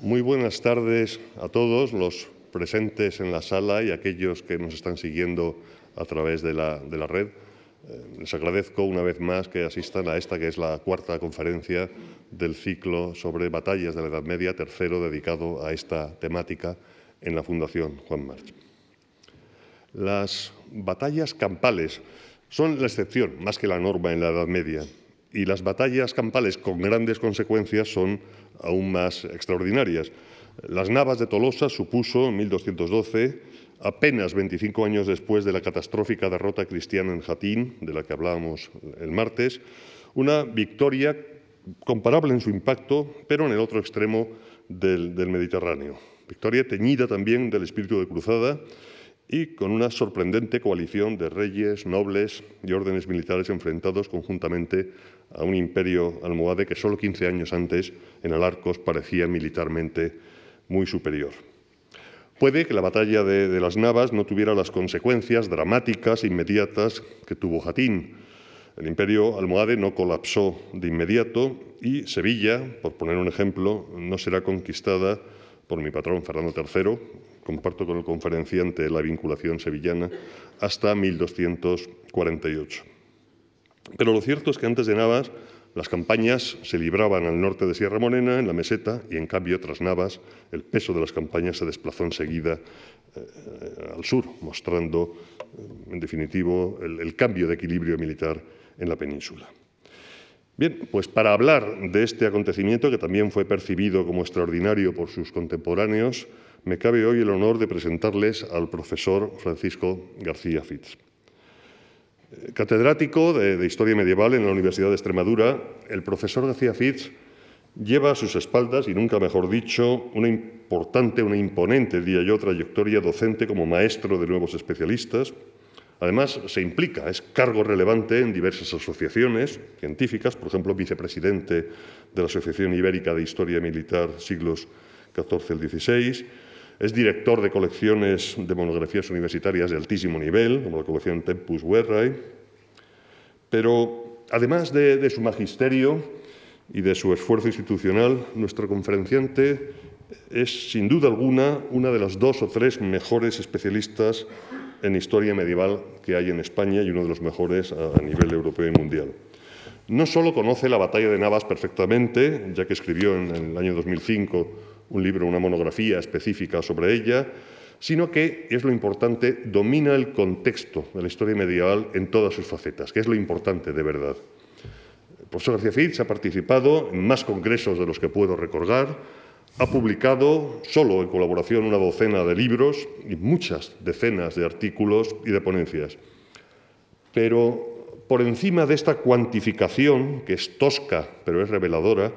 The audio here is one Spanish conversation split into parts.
Muy buenas tardes a todos los presentes en la sala y aquellos que nos están siguiendo a través de la, de la red. Eh, les agradezco una vez más que asistan a esta que es la cuarta conferencia del ciclo sobre batallas de la Edad Media, tercero dedicado a esta temática en la Fundación Juan March. Las batallas campales son la excepción más que la norma en la Edad Media y las batallas campales con grandes consecuencias son aún más extraordinarias. Las Navas de Tolosa supuso en 1212, apenas 25 años después de la catastrófica derrota cristiana en Jatín, de la que hablábamos el martes, una victoria comparable en su impacto, pero en el otro extremo del, del Mediterráneo. Victoria teñida también del espíritu de cruzada y con una sorprendente coalición de reyes, nobles y órdenes militares enfrentados conjuntamente a un imperio almohade que solo 15 años antes en Alarcos parecía militarmente muy superior. Puede que la batalla de, las Navas no tuviera las consecuencias dramáticas inmediatas que tuvo Jatín. El imperio almohade no colapsó de inmediato y Sevilla, por poner un ejemplo, no será conquistada por mi patrón Fernando III, comparto con el conferenciante la vinculación sevillana, hasta 1248. Pero lo cierto es que antes de Navas las campañas se libraban al norte de Sierra Morena, en la meseta, y en cambio tras Navas el peso de las campañas se desplazó enseguida eh, al sur, mostrando, eh, en definitivo, el, el cambio de equilibrio militar en la península. Bien, pues para hablar de este acontecimiento, que también fue percibido como extraordinario por sus contemporáneos, me cabe hoy el honor de presentarles al profesor Francisco García Fitz. Catedrático de, Historia Medieval en la Universidad de Extremadura, el profesor García Fitz lleva a sus espaldas, y nunca mejor dicho, una importante, una imponente, diría yo, trayectoria docente como maestro de nuevos especialistas, Además, se implica, es cargo relevante en diversas asociaciones científicas, por ejemplo, vicepresidente de la Asociación Ibérica de Historia Militar siglos XIV al XVI, es director de colecciones de monografías universitarias de altísimo nivel, como la colección Tempus Verrae, pero además de, de su magisterio y de su esfuerzo institucional, nuestro conferenciante es, sin duda alguna, una de las dos o tres mejores especialistas en historia medieval que hay en España y uno de los mejores a nivel europeo y mundial. No solo conoce la batalla de Navas perfectamente, ya que escribió en el año 2005 un libro, una monografía específica sobre ella, sino que, es lo importante, domina el contexto de la historia medieval en todas sus facetas, que es lo importante de verdad. El profesor García Fitz ha participado en más congresos de los que puedo recordar, ha publicado, solo en colaboración, una docena de libros y muchas decenas de artículos y de ponencias. Pero por encima de esta cuantificación, que es tosca pero es reveladora,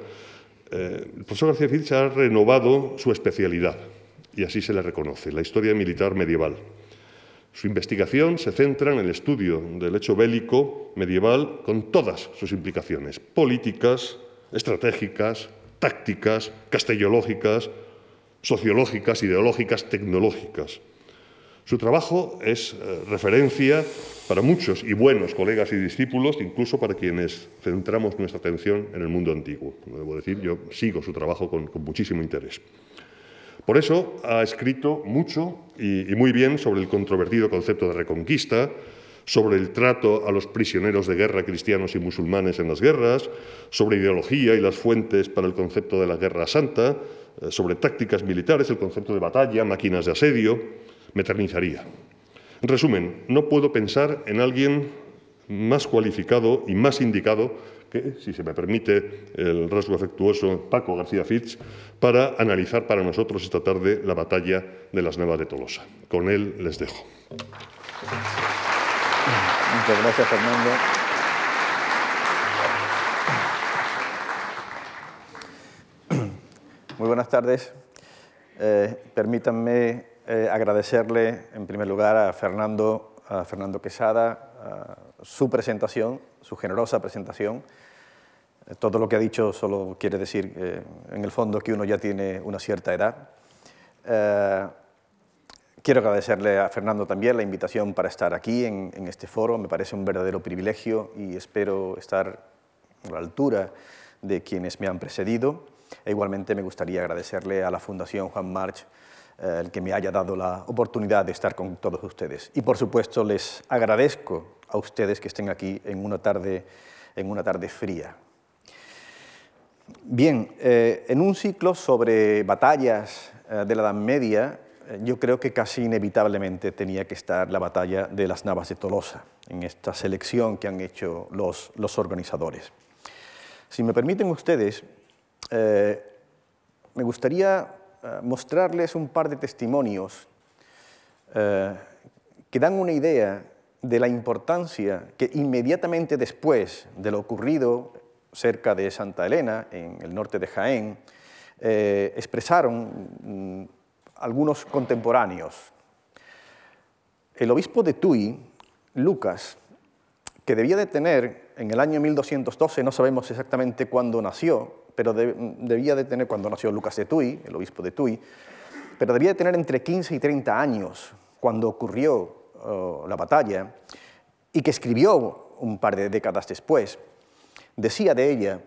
eh, el profesor García Fitch ha renovado su especialidad, y así se le reconoce, la historia militar medieval. Su investigación se centra en el estudio del hecho bélico medieval con todas sus implicaciones políticas, estratégicas, tácticas, castellológicas, sociológicas, ideológicas, tecnológicas. Su trabajo es eh, referencia para muchos y buenos colegas y discípulos, incluso para quienes centramos nuestra atención en el mundo antiguo. Debo decir, yo sigo su trabajo con, muchísimo interés. Por eso ha escrito mucho y, y muy bien sobre el controvertido concepto de reconquista, sobre el trato a los prisioneros de guerra cristianos y musulmanes en las guerras, sobre ideología y las fuentes para el concepto de la guerra santa, eh, sobre tácticas militares, el concepto de batalla, máquinas de asedio, me eternizaría. En resumen, no puedo pensar en alguien más cualificado y más indicado que, si se me permite el rasgo afectuoso, Paco García Fitz, para analizar para nosotros esta tarde la batalla de las Navas de Tolosa. Con él les dejo. Muchas gracias, Fernando. Muy buenas tardes. Eh, permítanme eh, agradecerle en primer lugar a Fernando, a Fernando Quesada su presentación, su generosa presentación. Eh, todo lo que ha dicho solo quiere decir, eh, en el fondo, que uno ya tiene una cierta edad. Eh, Quiero agradecerle a Fernando también la invitación para estar aquí en, en, este foro. Me parece un verdadero privilegio y espero estar a la altura de quienes me han precedido. E igualmente me gustaría agradecerle a la Fundación Juan March el que me haya dado la oportunidad de estar con todos ustedes. Y por supuesto les agradezco a ustedes que estén aquí en una tarde, en una tarde fría. Bien, eh, en un ciclo sobre batallas eh, de la Edad Media, eh, yo creo que casi inevitablemente tenía que estar la batalla de las Navas de Tolosa, en esta selección que han hecho los, los organizadores. Si me permiten ustedes, me gustaría mostrarles un par de testimonios que dan una idea de la importancia que inmediatamente después de lo ocurrido cerca de Santa Elena, en el norte de Jaén, eh, expresaron mm, algunos contemporáneos. El obispo de Tui, Lucas, que debía de tener en el año 1212, no sabemos exactamente cuándo nació, pero debía de tener, cuando nació Lucas de Tui, el obispo de Tui, pero debía de tener entre 15 y 30 años cuando ocurrió oh, la batalla, y que escribió un par de décadas después, decía de ella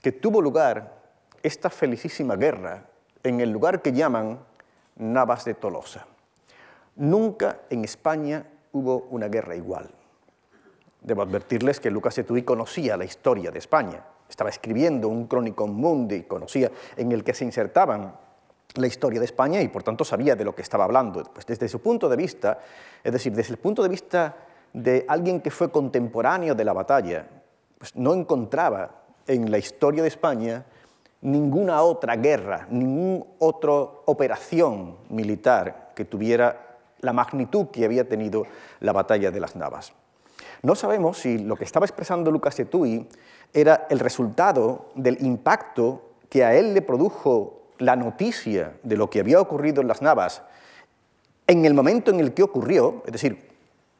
que tuvo lugar esta felicísima guerra en el lugar que llaman Navas de Tolosa. Nunca en España hubo una guerra igual. Debo advertirles que Lucas de Tuy conocía la historia de España. Estaba escribiendo un crónico mundi, conocía en el que se insertaban la historia de España y por tanto sabía de lo que estaba hablando. Pues desde su punto de vista, es decir, desde el punto de vista de alguien que fue contemporáneo de la batalla, pues no encontraba en la historia de España ninguna otra guerra, ninguna otra operación militar que tuviera la magnitud que había tenido la batalla de las Navas. No sabemos si lo que estaba expresando Lucas de Tui era el resultado del impacto que a él le produjo la noticia de lo que había ocurrido en las Navas en el momento en el que ocurrió, es decir,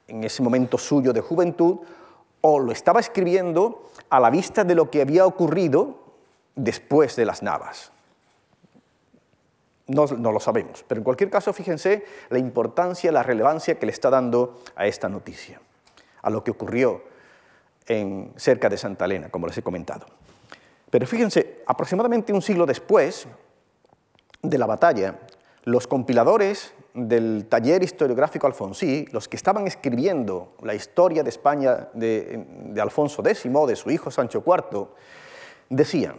en ese momento suyo de juventud, o lo estaba escribiendo a la vista de lo que había ocurrido después de las Navas. No, lo sabemos, pero en cualquier caso fíjense la importancia, la relevancia que le está dando a esta noticia, a lo que ocurrió en, cerca de Santa Elena, como les he comentado. Pero fíjense, aproximadamente un siglo después de la batalla, los compiladores del taller historiográfico Alfonsí, los que estaban escribiendo la historia de España de, Alfonso X, de su hijo Sancho IV, decían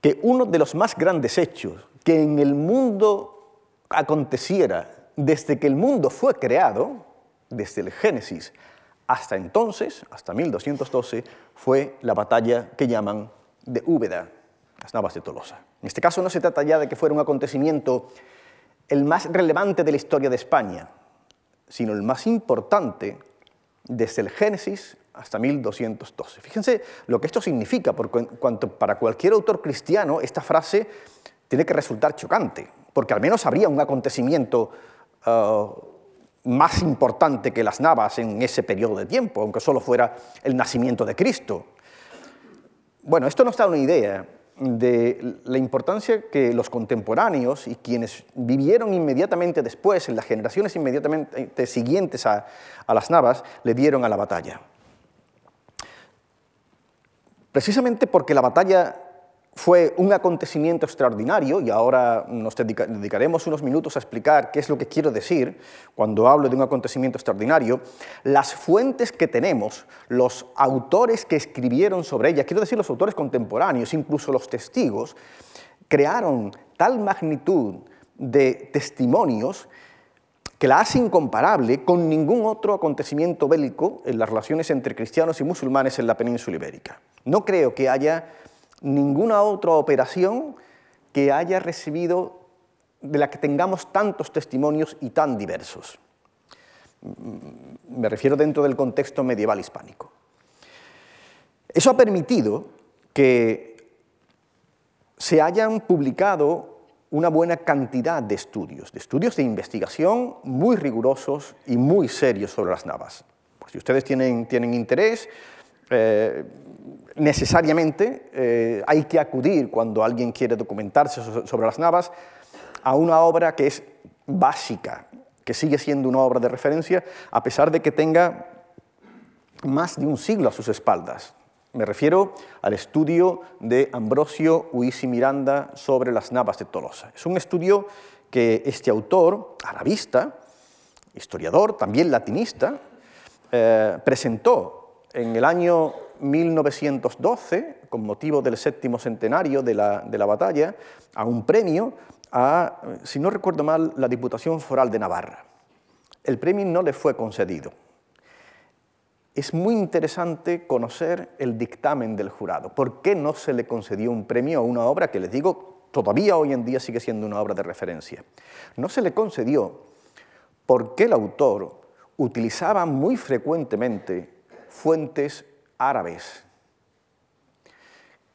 que uno de los más grandes hechos que en el mundo aconteciera desde que el mundo fue creado, desde el Génesis hasta entonces, hasta 1212, fue la batalla que llaman de Úbeda, las Navas de Tolosa. En este caso no se trata ya de que fuera un acontecimiento el más relevante de la historia de España, sino el más importante desde el Génesis hasta 1212. Fíjense lo que esto significa, porque cuanto para cualquier autor cristiano esta frase tiene que resultar chocante, porque al menos habría un acontecimiento uh, más importante que las Navas en ese periodo de tiempo, aunque solo fuera el nacimiento de Cristo. Bueno, esto nos da una idea de la importancia que los contemporáneos y quienes vivieron inmediatamente después, en las generaciones inmediatamente siguientes a, a las Navas, le dieron a la batalla. Precisamente porque la batalla fue un acontecimiento extraordinario y ahora nos dedicaremos unos minutos a explicar qué es lo que quiero decir cuando hablo de un acontecimiento extraordinario. Las fuentes que tenemos, los autores que escribieron sobre ella, quiero decir los autores contemporáneos, incluso los testigos, crearon tal magnitud de testimonios que la hace incomparable con ningún otro acontecimiento bélico en las relaciones entre cristianos y musulmanes en la península ibérica. No creo que haya ninguna otra operación que haya recibido, de la que tengamos tantos testimonios y tan diversos. Me refiero dentro del contexto medieval hispánico. Eso ha permitido que se hayan publicado una buena cantidad de estudios, de estudios de investigación muy rigurosos y muy serios sobre las navas. Pues si ustedes tienen, tienen interés, eh, necesariamente eh, hay que acudir cuando alguien quiere documentarse sobre las navas a una obra que es básica, que sigue siendo una obra de referencia, a pesar de que tenga más de un siglo a sus espaldas. Me refiero al estudio de Ambrosio Uisi Miranda sobre las navas de Tolosa. Es un estudio que este autor, arabista, historiador, también latinista, eh, presentó en el año 1912, con motivo del séptimo centenario de la, batalla, a un premio a, si no recuerdo mal, la Diputación Foral de Navarra. El premio no le fue concedido. Es muy interesante conocer el dictamen del jurado. ¿Por qué no se le concedió un premio a una obra que les digo todavía hoy en día sigue siendo una obra de referencia? No se le concedió porque el autor utilizaba muy frecuentemente fuentes árabes.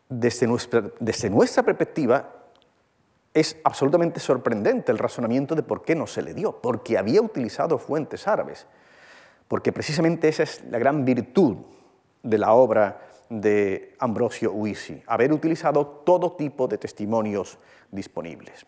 Desde nuestra, perspectiva, es absolutamente sorprendente el razonamiento de por qué no se le dio, porque había utilizado fuentes árabes, porque precisamente esa es la gran virtud de la obra de Ambrosio Uisi, haber utilizado todo tipo de testimonios disponibles.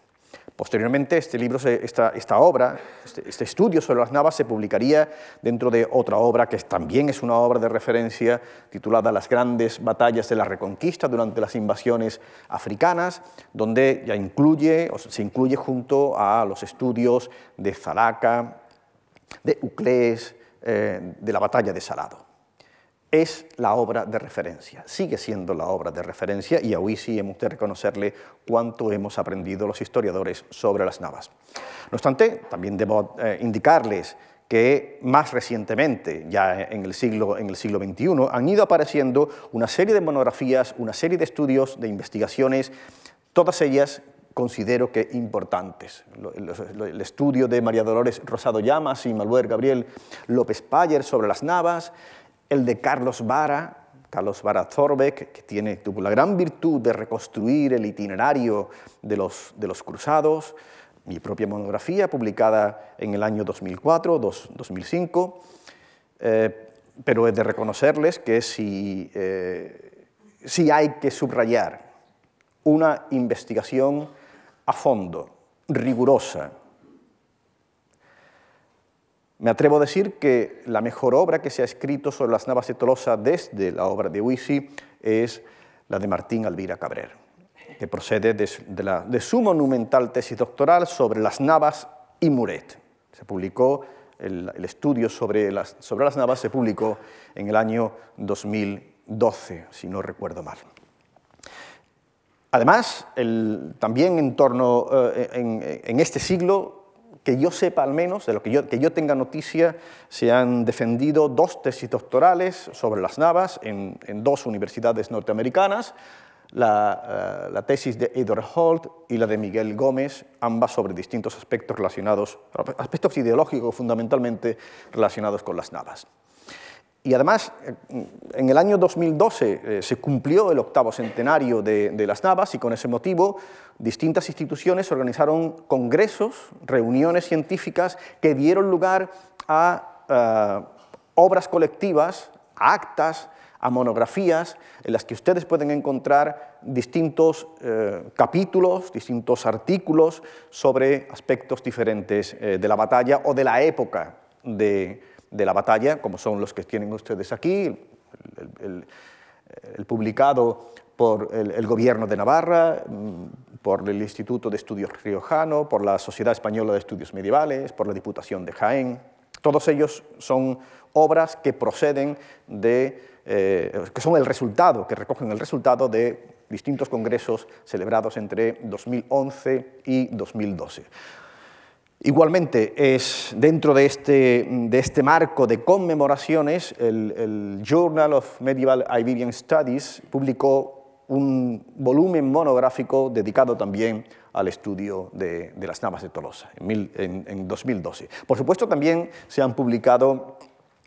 Posteriormente, este libro, esta, obra, este, este, estudio sobre las navas se publicaría dentro de otra obra que también es una obra de referencia titulada Las grandes batallas de la Reconquista durante las invasiones africanas, donde ya incluye, o se incluye junto a los estudios de Zalaca, de Uclés, eh, de la batalla de Salado es la obra de referencia, sigue siendo la obra de referencia y hoy sí hemos de reconocerle cuánto hemos aprendido los historiadores sobre las navas. No obstante, también debo eh, indicarles que más recientemente, ya en el, siglo, en el siglo XXI, han ido apareciendo una serie de monografías, una serie de estudios, de investigaciones, todas ellas considero que importantes. El estudio de María Dolores Rosado Llamas y Manuel Gabriel López Payer sobre las navas, el de Carlos Vara, Carlos Vara Zorbeck, que tiene, tuvo la gran virtud de reconstruir el itinerario de los, de los cruzados, mi propia monografía publicada en el año 2004, 2005, eh, pero he de reconocerles que si, eh, si hay que subrayar una investigación a fondo, rigurosa, me atrevo a decir que la mejor obra que se ha escrito sobre las navas de Tolosa desde la obra de Huisi es la de Martín Alvira Cabrer, que procede de, su monumental tesis doctoral sobre las navas y Muret. Se publicó, el, estudio sobre las, sobre las navas se publicó en el año 2012, si no recuerdo mal. Además, también en torno, eh, en este siglo que yo sepa al menos, de lo que yo, que yo tenga noticia, se han defendido dos tesis doctorales sobre las navas en, dos universidades norteamericanas, la, eh, la, tesis de Edward Holt y la de Miguel Gómez, ambas sobre distintos aspectos relacionados, aspectos ideológicos fundamentalmente relacionados con las navas. Y además, en el año 2012 eh, se cumplió el octavo centenario de, las Navas y con ese motivo distintas instituciones organizaron congresos, reuniones científicas que dieron lugar a eh, obras colectivas, a actas, a monografías en las que ustedes pueden encontrar distintos eh, capítulos, distintos artículos sobre aspectos diferentes de la batalla o de la época de, de la batalla, como son los que tienen ustedes aquí, el, publicado por el, Gobierno de Navarra, mm, por el Instituto de Estudios Riojano, por la Sociedad Española de Estudios Medievales, por la Diputación de Jaén. Todos ellos son obras que proceden de, eh, que son el resultado, que recogen el resultado de distintos congresos celebrados entre 2011 y 2012. Igualmente, es dentro de este, de este marco de conmemoraciones, el, Journal of Medieval Iberian Studies publicó un volumen monográfico dedicado también al estudio de, las navas de Tolosa en, en 2012. Por supuesto, también se han publicado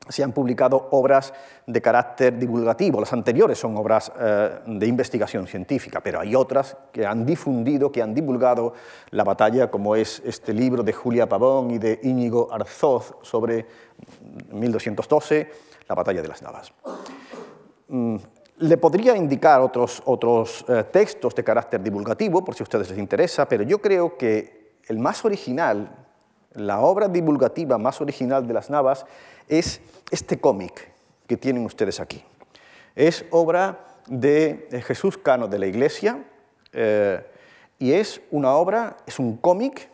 se han publicado obras de carácter divulgativo. Las anteriores son obras eh, de investigación científica, pero hay otras que han difundido, que han divulgado la batalla, como es este libro de Julia Pavón y de Íñigo Arzoz sobre 1212, la batalla de las Navas. Mm, le podría indicar otros, otros eh, textos de carácter divulgativo, por si a ustedes les interesa, pero yo creo que el más original, la obra divulgativa más original de las Navas, es este cómic que tienen ustedes aquí. Es obra de Jesús Cano de la Iglesia eh, y es una obra, es un cómic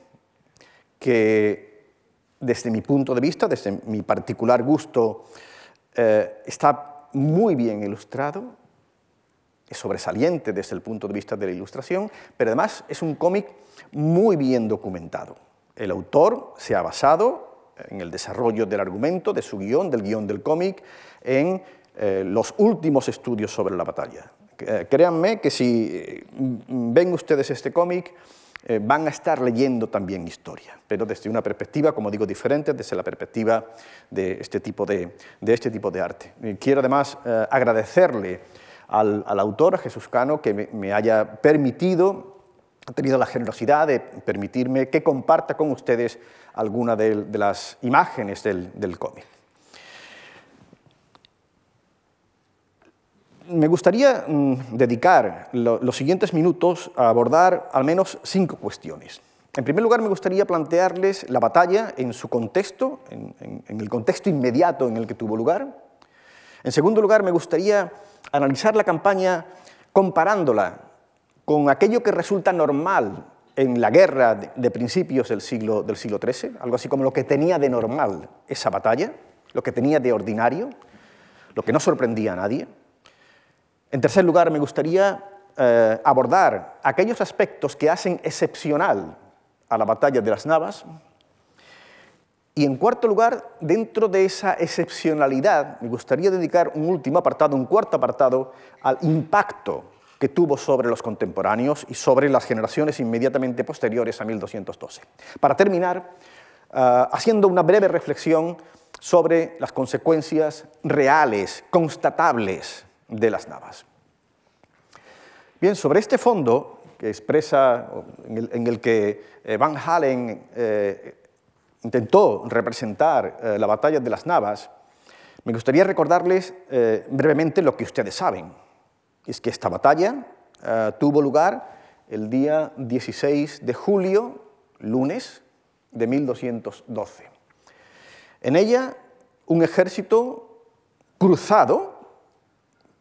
que desde mi punto de vista, desde mi particular gusto, eh, está muy bien ilustrado, es sobresaliente desde el punto de vista de la ilustración, pero además es un cómic muy bien documentado. El autor se ha basado en el desarrollo del argumento, de su guion, del guion del cómic, en eh, los últimos estudios sobre la batalla. Eh, créanme que si eh, ven ustedes este cómic, van a estar leyendo también historia, pero desde una perspectiva, como digo, diferente, desde la perspectiva de este tipo de, de este tipo de arte. quiero además agradecerle al, autor, a Jesús Cano, que me, haya permitido, ha tenido la generosidad de permitirme que comparta con ustedes alguna de, las imágenes del, cómic. Me gustaría mm, dedicar los siguientes minutos a abordar al menos cinco cuestiones. En primer lugar, me gustaría plantearles la batalla en su contexto, en, el contexto inmediato en el que tuvo lugar. En segundo lugar, me gustaría analizar la campaña comparándola con aquello que resulta normal en la guerra de, principios del siglo, XIII, algo así como lo que tenía de normal esa batalla, lo que tenía de ordinario, lo que no sorprendía a nadie. En tercer lugar, me gustaría eh, abordar aquellos aspectos que hacen excepcional a la batalla de las Navas. Y en cuarto lugar, dentro de esa excepcionalidad, me gustaría dedicar un último apartado, un cuarto apartado, al impacto que tuvo sobre los contemporáneos y sobre las generaciones inmediatamente posteriores a 1212. Para terminar, eh, haciendo una breve reflexión sobre las consecuencias reales, constatables de las Navas. Bien, sobre este fondo que expresa, en el, que eh, Van Halen eh, intentó representar eh, la batalla de las Navas, me gustaría recordarles brevemente lo que ustedes saben. Es que esta batalla tuvo lugar el día 16 de julio, lunes de 1212. En ella, un ejército cruzado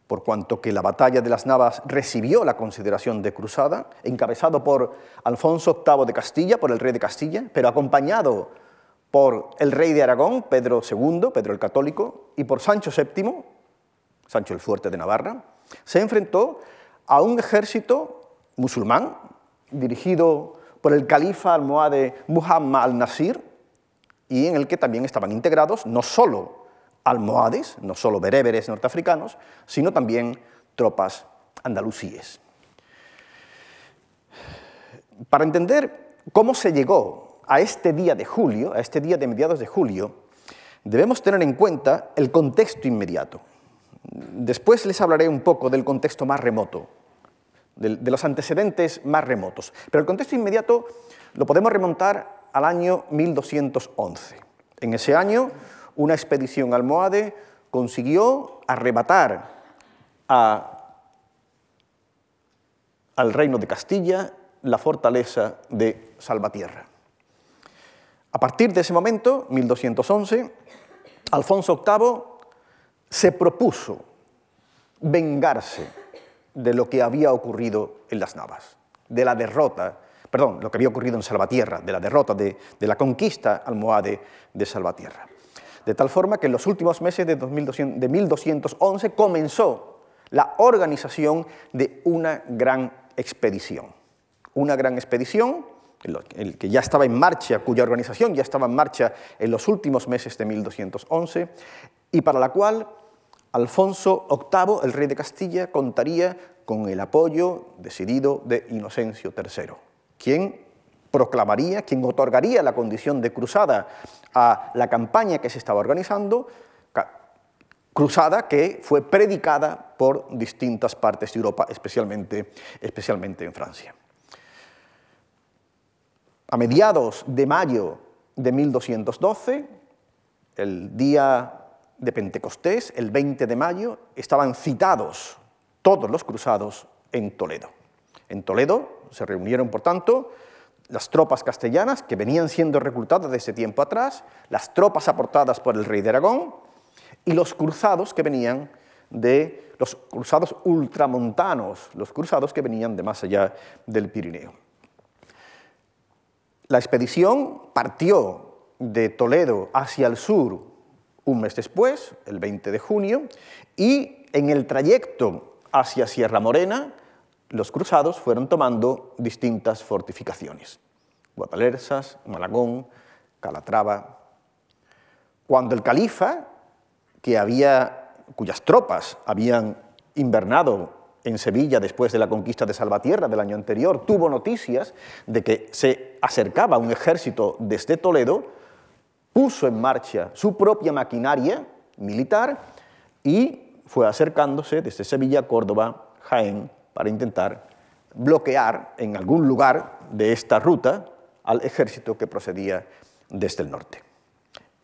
por cuanto que la batalla de las Navas recibió la consideración de cruzada, encabezado por Alfonso VIII de Castilla, por el rey de Castilla, pero acompañado por el rey de Aragón, Pedro II, Pedro el Católico, y por Sancho VII, Sancho el Fuerte de Navarra, se enfrentó a un ejército musulmán dirigido por el califa almohade Muhammad al-Nasir y en el que también estaban integrados no solo almohades, no solo bereberes norteafricanos, sino también tropas andalusíes. Para entender cómo se llegó a este día de julio, a este día de mediados de julio, debemos tener en cuenta el contexto inmediato. Después les hablaré un poco del contexto más remoto, de, los antecedentes más remotos. Pero el contexto inmediato lo podemos remontar al año 1211. En ese año una expedición almohade consiguió arrebatar al reino de Castilla la fortaleza de Salvatierra. A partir de ese momento, 1211, Alfonso VIII se propuso vengarse de lo que había ocurrido en las Navas, de la derrota, perdón, lo que había ocurrido en Salvatierra, de la derrota de, de la conquista almohade de Salvatierra de tal forma que en los últimos meses de, 1211 comenzó la organización de una gran expedición. Una gran expedición que ya estaba en marcha, cuya organización ya estaba en marcha en los últimos meses de 1211, y para la cual Alfonso VIII, el rey de Castilla, contaría con el apoyo decidido de Inocencio III, quien proclamaría, quien otorgaría la condición de cruzada a la campaña que se estaba organizando, cruzada que fue predicada por distintas partes de Europa, especialmente, especialmente en Francia. A mediados de mayo de 1212, el día de Pentecostés, el 20 de mayo, estaban citados todos los cruzados en Toledo. En Toledo se reunieron, por tanto, las tropas castellanas que venían siendo reclutadas desde tiempo atrás, las tropas aportadas por el rey de Aragón y los cruzados que venían de los cruzados ultramontanos, los cruzados que venían de más allá del Pirineo. La expedición partió de Toledo hacia el sur un mes después, el 20 de junio, y en el trayecto hacia Sierra Morena, los cruzados fueron tomando distintas fortificaciones. Guadalersas, Malagón, Calatrava. Cuando el califa, que había, cuyas tropas habían invernado en Sevilla después de la conquista de Salvatierra del año anterior, tuvo noticias de que se acercaba un ejército desde Toledo, puso en marcha su propia maquinaria militar y fue acercándose desde Sevilla Córdoba, Jaén, para intentar bloquear en algún lugar de esta ruta al ejército que procedía desde el norte.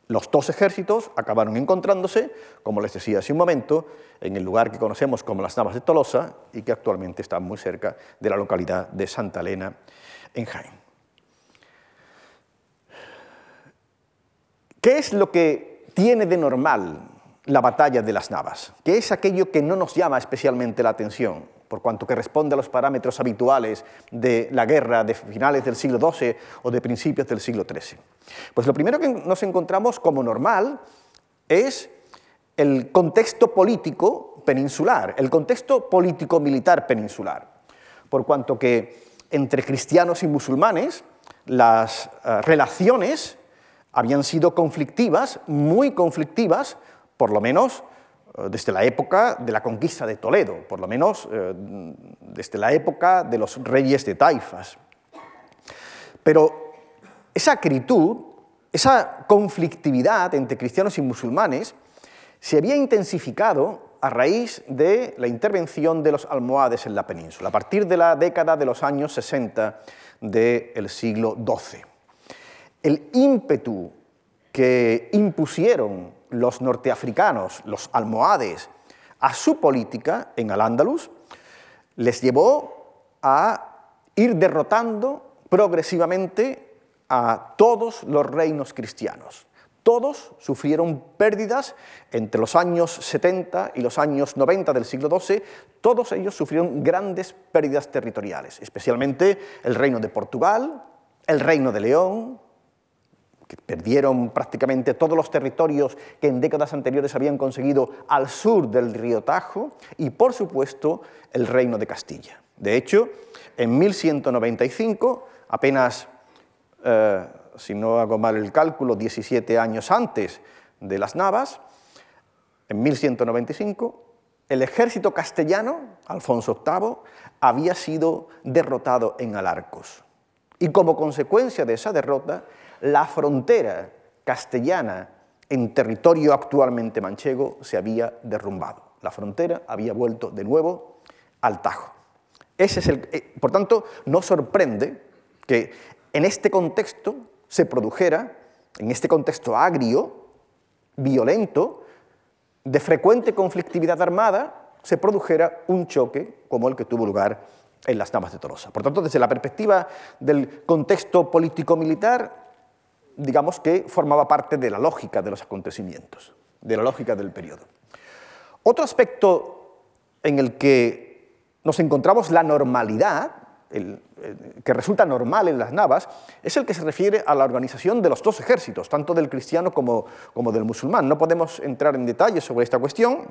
Los dos ejércitos acabaron encontrándose, como les decía hace un momento, en el lugar que conocemos como las Navas de Tolosa y que actualmente está muy cerca de la localidad de Santa Elena, en Jaén. ¿Qué es lo que tiene de normal la batalla de las Navas? ¿Qué es aquello que no nos llama especialmente la atención? por cuanto que responde a los parámetros habituales de la guerra de finales del siglo XII o de principios del siglo XIII. Pues lo primero que nos encontramos como normal es el contexto político peninsular, el contexto político-militar peninsular, por cuanto que entre cristianos y musulmanes las eh, relaciones habían sido conflictivas, muy conflictivas, por lo menos eh, desde la época de la conquista de Toledo, por lo menos eh, desde la época de los reyes de Taifas. Pero esa acritud, esa conflictividad entre cristianos y musulmanes se había intensificado a raíz de la intervención de los almohades en la península, a partir de la década de los años 60 del siglo XII. El ímpetu que impusieron los norteafricanos, los almohades, a su política en Al-Ándalus, les llevó a ir derrotando progresivamente a todos los reinos cristianos. Todos sufrieron pérdidas entre los años 70 y los años 90 del siglo XII, todos ellos sufrieron grandes pérdidas territoriales, especialmente el reino de Portugal, el reino de León, perdieron prácticamente todos los territorios que en décadas anteriores habían conseguido al sur del río Tajo y, por supuesto, el reino de Castilla. De hecho, en 1195, apenas, eh, si no hago mal el cálculo, 17 años antes de las Navas, en 1195, el ejército castellano, Alfonso VIII, había sido derrotado en Alarcos. Y como consecuencia de esa derrota, la frontera castellana en territorio actualmente manchego se había derrumbado. La frontera había vuelto de nuevo al Tajo. Ese es el, eh, por tanto, no sorprende que en este contexto se produjera, en este contexto agrio, violento, de frecuente conflictividad armada, se produjera un choque como el que tuvo lugar en las Navas de Tolosa. Por tanto, desde la perspectiva del contexto político-militar, digamos que formaba parte de la lógica de los acontecimientos, de la lógica del periodo. Otro aspecto en el que nos encontramos la normalidad, que resulta normal en las navas, es el que se refiere a la organización de los dos ejércitos, tanto del cristiano como, del musulmán. No podemos entrar en detalles sobre esta cuestión,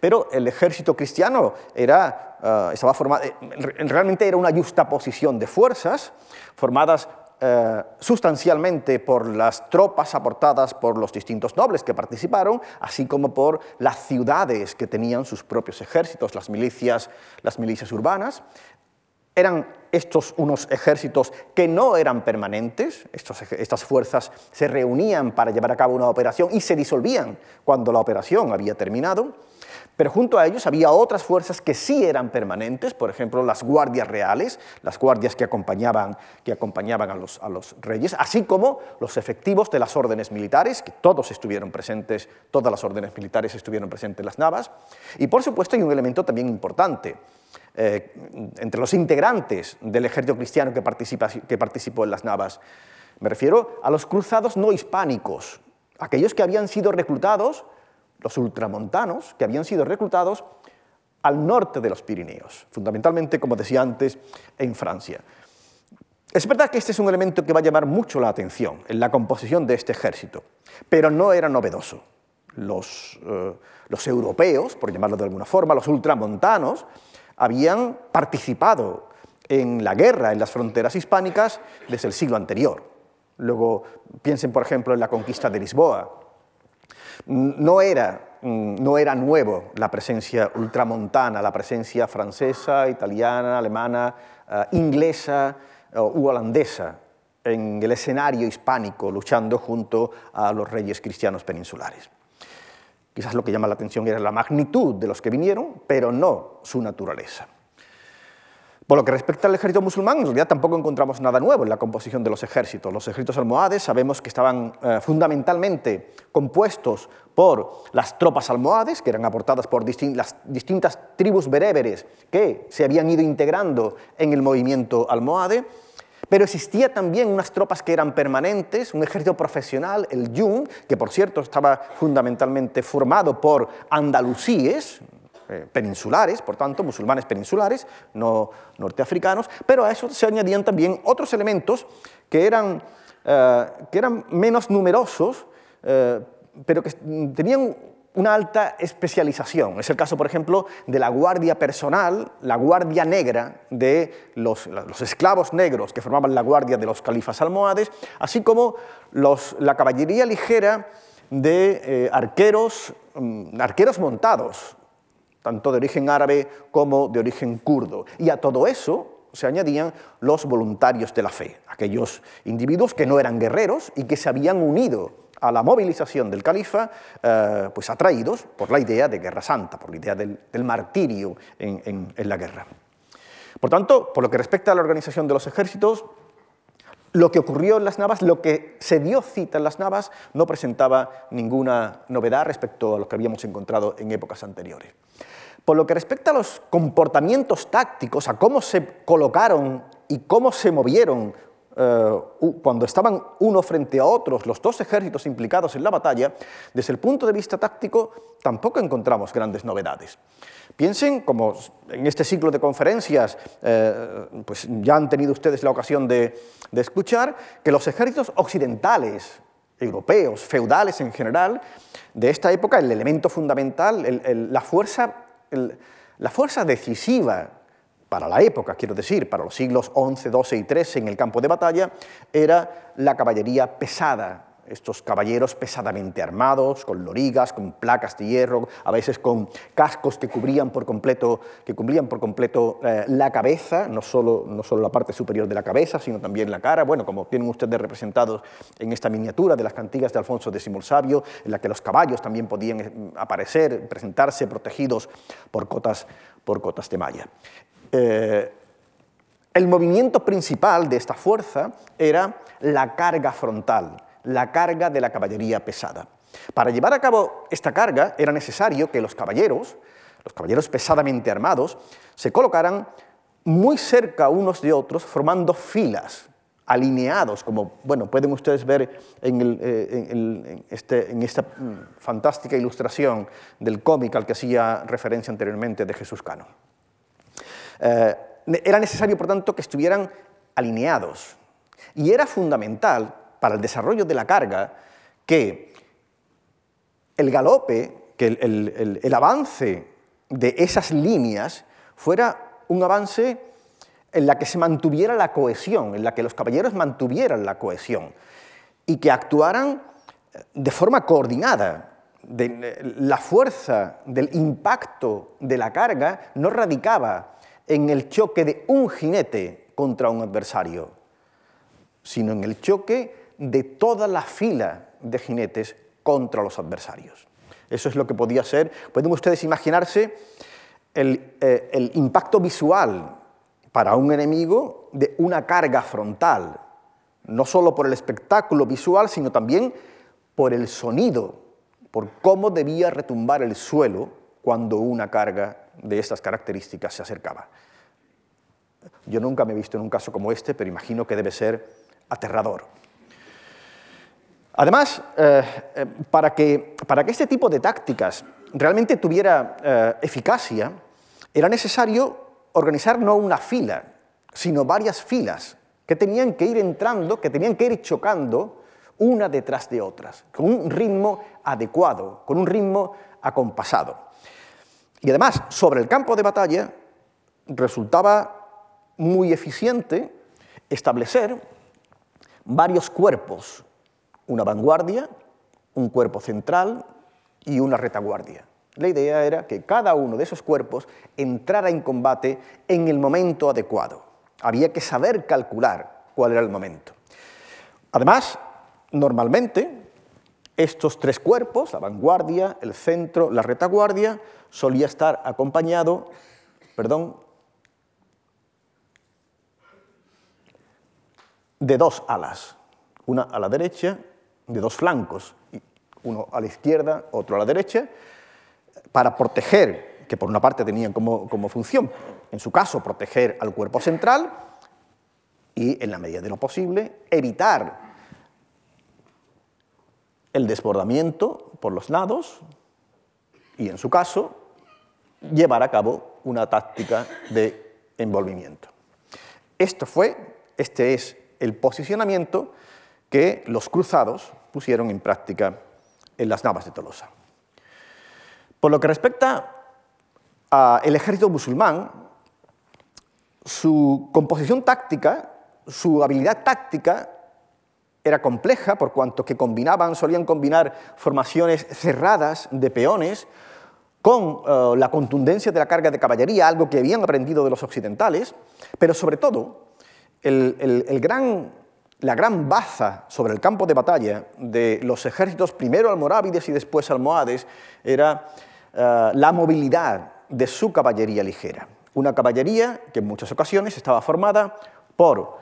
pero el ejército cristiano era, ah, estaba formado, eh, realmente era una justa posición de fuerzas formadas eh, sustancialmente por las tropas aportadas por los distintos nobles que participaron, así como por las ciudades que tenían sus propios ejércitos, las milicias, las milicias urbanas. Eran estos unos ejércitos que no eran permanentes, estas fuerzas se reunían para llevar a cabo una operación y se disolvían cuando la operación había terminado. Pero junto a ellos había otras fuerzas que sí eran permanentes, por ejemplo, las guardias reales, las guardias que acompañaban, que acompañaban a, los, reyes, así como los efectivos de las órdenes militares, que todos estuvieron presentes, todas las órdenes militares estuvieron presentes en las navas. Y por supuesto hay un elemento también importante. Eh, entre los integrantes del ejército cristiano que, participa, que participó en las navas. Me refiero a los cruzados no hispánicos, aquellos que habían sido reclutados los ultramontanos, que habían sido reclutados al norte de los Pirineos, fundamentalmente, como decía antes, en Francia. Es verdad que este es un elemento que va a llamar mucho la atención en la composición de este ejército, pero no era novedoso. Los, eh, los europeos, por llamarlo de alguna forma, los ultramontanos, habían participado en la guerra en las fronteras hispánicas desde el siglo anterior. Luego piensen, por ejemplo, en la conquista de Lisboa. No era, no era nuevo la presencia ultramontana, la presencia francesa, italiana, alemana, eh, inglesa u holandesa en el escenario hispánico luchando junto a los reyes cristianos peninsulares. Quizás lo que llama la atención era la magnitud de los que vinieron, pero no su naturaleza. Por lo que respecta al ejército musulmán, en realidad tampoco encontramos nada nuevo en la composición de los ejércitos. Los ejércitos almohades sabemos que estaban eh, fundamentalmente compuestos por las tropas almohades, que eran aportadas por las distintas tribus bereberes que se habían ido integrando en el movimiento almohade, pero existía también unas tropas que eran permanentes, un ejército profesional, el Yun, que por cierto estaba fundamentalmente formado por andalusíes, eh, peninsulares, por tanto, musulmanes peninsulares, no norteafricanos, pero a eso se añadían también otros elementos que eran, eh, que eran menos numerosos, eh, pero que tenían una alta especialización. Es el caso, por ejemplo, de la guardia personal, la guardia negra de los, esclavos negros que formaban la guardia de los califas almohades, así como la caballería ligera de arqueros, mm, arqueros montados, tanto de origen árabe como de origen kurdo. Y a todo eso se añadían los voluntarios de la fe, aquellos individuos que no eran guerreros y que se habían unido a la movilización del califa, eh, pues atraídos por la idea de guerra santa, por la idea del, martirio en, la guerra. Por tanto, por lo que respecta a la organización de los ejércitos, lo que ocurrió en las Navas, lo que se dio cita en las Navas, no presentaba ninguna novedad respecto a lo que habíamos encontrado en épocas anteriores. Por lo que respecta a los comportamientos tácticos, a cómo se colocaron y cómo se movieron eh, cuando estaban uno frente a otros los dos ejércitos implicados en la batalla, desde el punto de vista táctico tampoco encontramos grandes novedades. Piensen, como en este ciclo de conferencias eh, pues ya han tenido ustedes la ocasión de, escuchar, que los ejércitos occidentales, europeos, feudales en general, de esta época, el elemento fundamental, la fuerza la fuerza decisiva para la época, quiero decir, para los siglos XI, XII y XIII en el campo de batalla, era la caballería pesada, estos caballeros pesadamente armados, con lorigas, con placas de hierro, a veces con cascos que cubrían por completo, que cubrían por completo eh, la cabeza, no solo, no solo la parte superior de la cabeza, sino también la cara, bueno, como tienen ustedes representados en esta miniatura de las cantigas de Alfonso X el Sabio, en la que los caballos también podían eh, aparecer, presentarse protegidos por cotas, por cotas de malla. Eh, el movimiento principal de esta fuerza era la carga frontal, la carga de la caballería pesada. Para llevar a cabo esta carga era necesario que los caballeros, los caballeros pesadamente armados, se colocaran muy cerca unos de otros, formando filas, alineados, como bueno, pueden ustedes ver en, eh, este, esta mm, fantástica ilustración del cómic al que hacía referencia anteriormente de Jesús Cano. Eh, era necesario, por tanto, que estuvieran alineados. Y era fundamental para el desarrollo de la carga que el galope, que el, avance de esas líneas fuera un avance en la que se mantuviera la cohesión, en la que los caballeros mantuvieran la cohesión y que actuaran de forma coordinada. la fuerza del impacto de la carga no radicaba en el choque de un jinete contra un adversario, sino en el choque de toda la fila de jinetes contra los adversarios. Eso es lo que podía ser. Pueden ustedes imaginarse el, eh, el impacto visual para un enemigo de una carga frontal, no solo por el espectáculo visual, sino también por el sonido, por cómo debía retumbar el suelo cuando una carga de estas características se acercaba. Yo nunca me he visto en un caso como este, pero imagino que debe ser aterrador. Además, eh, eh, para, que, para, que, este tipo de tácticas realmente tuviera eh, eficacia, era necesario organizar no una fila, sino varias filas que tenían que ir entrando, que tenían que ir chocando una detrás de otras, con un ritmo adecuado, con un ritmo acompasado. Y además, sobre el campo de batalla, resultaba muy eficiente establecer varios cuerpos, una vanguardia, un cuerpo central y una retaguardia. La idea era que cada uno de esos cuerpos entrara en combate en el momento adecuado. Había que saber calcular cuál era el momento. Además, normalmente, estos tres cuerpos, la vanguardia, el centro, la retaguardia, solía estar acompañado, perdón, de dos alas, una a la derecha, de dos flancos, uno a la izquierda, otro a la derecha, para proteger, que por una parte tenían como, función, en su caso, proteger al cuerpo central y, en la medida de lo posible, evitar el desbordamiento por los lados y, en su caso, llevar a cabo una táctica de envolvimiento. Esto fue, este es el posicionamiento que los cruzados pusieron en práctica en las Navas de Tolosa. Por lo que respecta al ejército musulmán, su composición táctica, su habilidad táctica era compleja por cuanto que combinaban, solían combinar formaciones cerradas de peones con eh, la contundencia de la carga de caballería, algo que habían aprendido de los occidentales, pero sobre todo el, gran, la gran baza sobre el campo de batalla de los ejércitos, primero almorávides y después almohades, era eh, la movilidad de su caballería ligera. Una caballería que en muchas ocasiones estaba formada por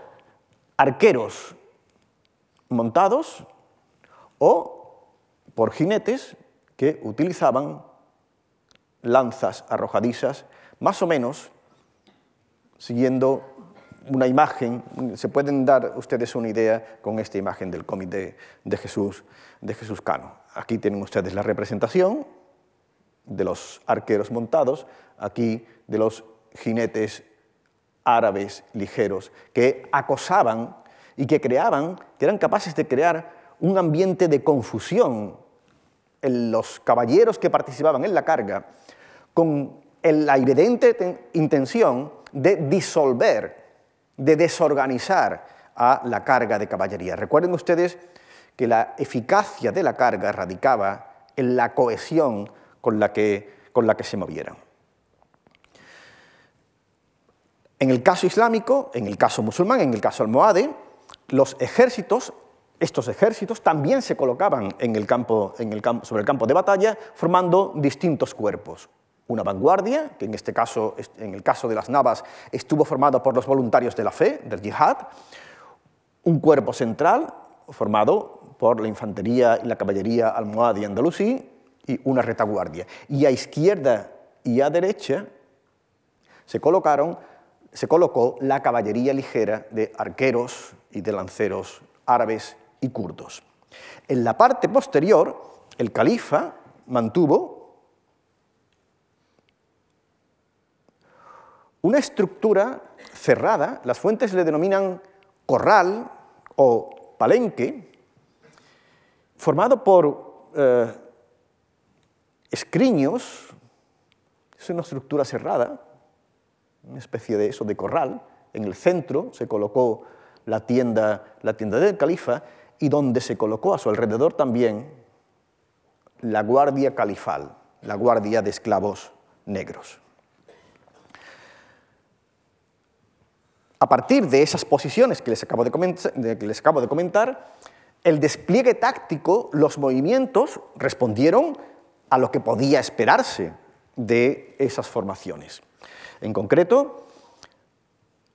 arqueros montados o por jinetes que utilizaban lanzas arrojadizas, más o menos siguiendo una imagen, se pueden dar ustedes una idea con esta imagen del cómic de, Jesús, de Jesús Cano. Aquí tienen ustedes la representación de los arqueros montados, aquí de los jinetes árabes ligeros que acosaban y que creaban, que eran capaces de crear un ambiente de confusión en los caballeros que participaban en la carga, con la evidente intención de disolver de desorganizar a la carga de caballería. Recuerden ustedes que la eficacia de la carga radicaba en la cohesión con la que, con la que se movieran. En el caso islámico, en el caso musulmán, en el caso almohade, los ejércitos, estos ejércitos también se colocaban en el campo, en el campo, sobre el campo de batalla formando distintos cuerpos una vanguardia, que en este caso, en el caso de las Navas, estuvo formado por los voluntarios de la fe, del yihad, un cuerpo central formado por la infantería y la caballería almohade y andalusí, y una retaguardia. Y a izquierda y a derecha se colocaron, se colocó la caballería ligera de arqueros y de lanceros árabes y kurdos. En la parte posterior, el califa mantuvo Una estructura cerrada, las fuentes le denominan corral o palenque, formado por eh, escriños, es una estructura cerrada, una especie de eso, de corral. En el centro se colocó la tienda, la tienda del califa y donde se colocó a su alrededor también la guardia califal, la guardia de esclavos negros. A partir de esas posiciones que les acabo de comentar, el despliegue táctico, los movimientos respondieron a lo que podía esperarse de esas formaciones. En concreto,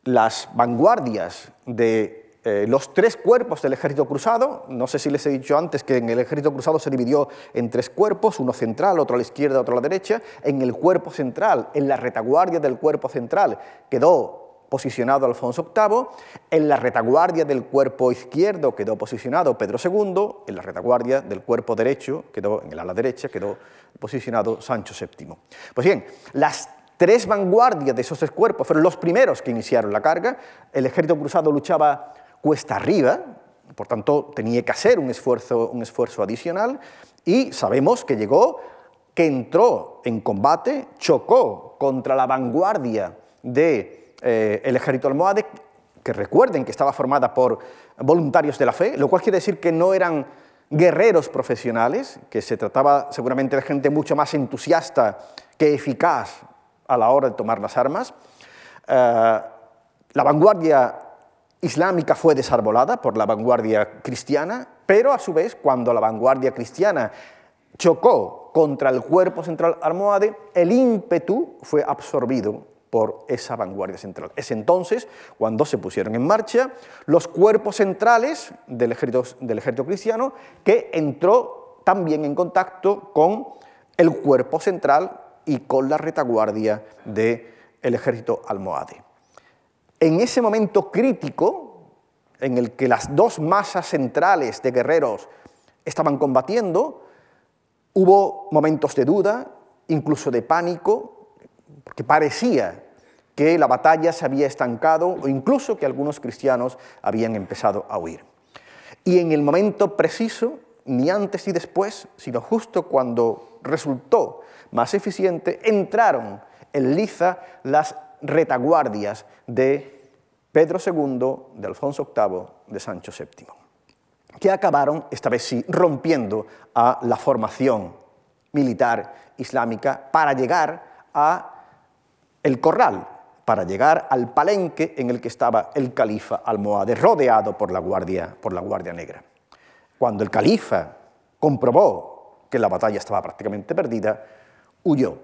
las vanguardias de eh, los tres cuerpos del ejército cruzado, no sé si les he dicho antes que en el ejército cruzado se dividió en tres cuerpos, uno central, otro a la izquierda, otro a la derecha, en el cuerpo central, en la retaguardia del cuerpo central, quedó posicionado Alfonso VIII, en la retaguardia del cuerpo izquierdo quedó posicionado Pedro II, en la retaguardia del cuerpo derecho, quedó en el ala derecha, quedó posicionado Sancho VII. Pues bien, las tres vanguardias de esos tres cuerpos fueron los primeros que iniciaron la carga, el ejército cruzado luchaba cuesta arriba, por tanto tenía que hacer un esfuerzo, un esfuerzo adicional, y sabemos que llegó, que entró en combate, chocó contra la vanguardia de, eh, ejército almohade, que recuerden que estaba formada por voluntarios de la fe, lo cual quiere decir que no eran guerreros profesionales, que se trataba seguramente de gente mucho más entusiasta que eficaz a la hora de tomar las armas. Eh, la vanguardia islámica fue desarbolada por la vanguardia cristiana, pero a su vez, cuando la vanguardia cristiana chocó contra el cuerpo central almohade, el ímpetu fue absorbido por esa vanguardia central. Es entonces cuando se pusieron en marcha los cuerpos centrales del ejército, cristiano, que entró también en contacto con el cuerpo central y con la retaguardia del ejército almohade. En ese momento crítico, en el que las dos masas centrales de guerreros estaban combatiendo, hubo momentos de duda, incluso de pánico, porque parecía que la batalla se había estancado o incluso que algunos cristianos habían empezado a huir. Y en el momento preciso, ni antes ni después, sino justo cuando resultó más eficiente, entraron en liza las retaguardias de Pedro II, de Alfonso VIII, de Sancho VII, que acabaron, esta vez sí, rompiendo a la formación militar islámica para llegar a el corral, para llegar al palenque en el que estaba el califa almohade, rodeado por la guardia, por la guardia negra. Cuando el califa comprobó que la batalla estaba prácticamente perdida, huyó.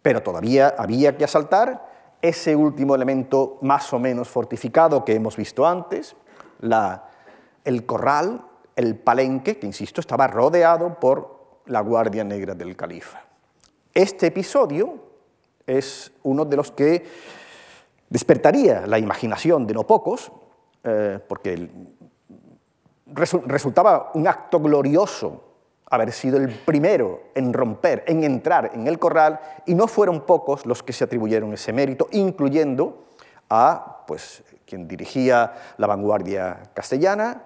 Pero todavía había que asaltar ese último elemento más o menos fortificado que hemos visto antes, el corral, el palenque, que insisto, estaba rodeado por la guardia negra del califa. Este episodio es uno de los que despertaría la imaginación de no pocos, eh, porque resultaba un acto glorioso haber sido el primero en romper, en entrar en el corral, y no fueron pocos los que se atribuyeron ese mérito, incluyendo a pues, quien dirigía la vanguardia castellana,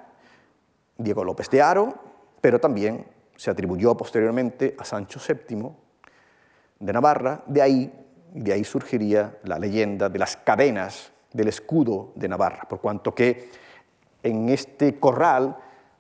Diego López de Haro, pero también se atribuyó posteriormente a Sancho VII de Navarra, de ahí, de ahí surgiría la leyenda de las cadenas del escudo de Navarra, por cuanto que en este corral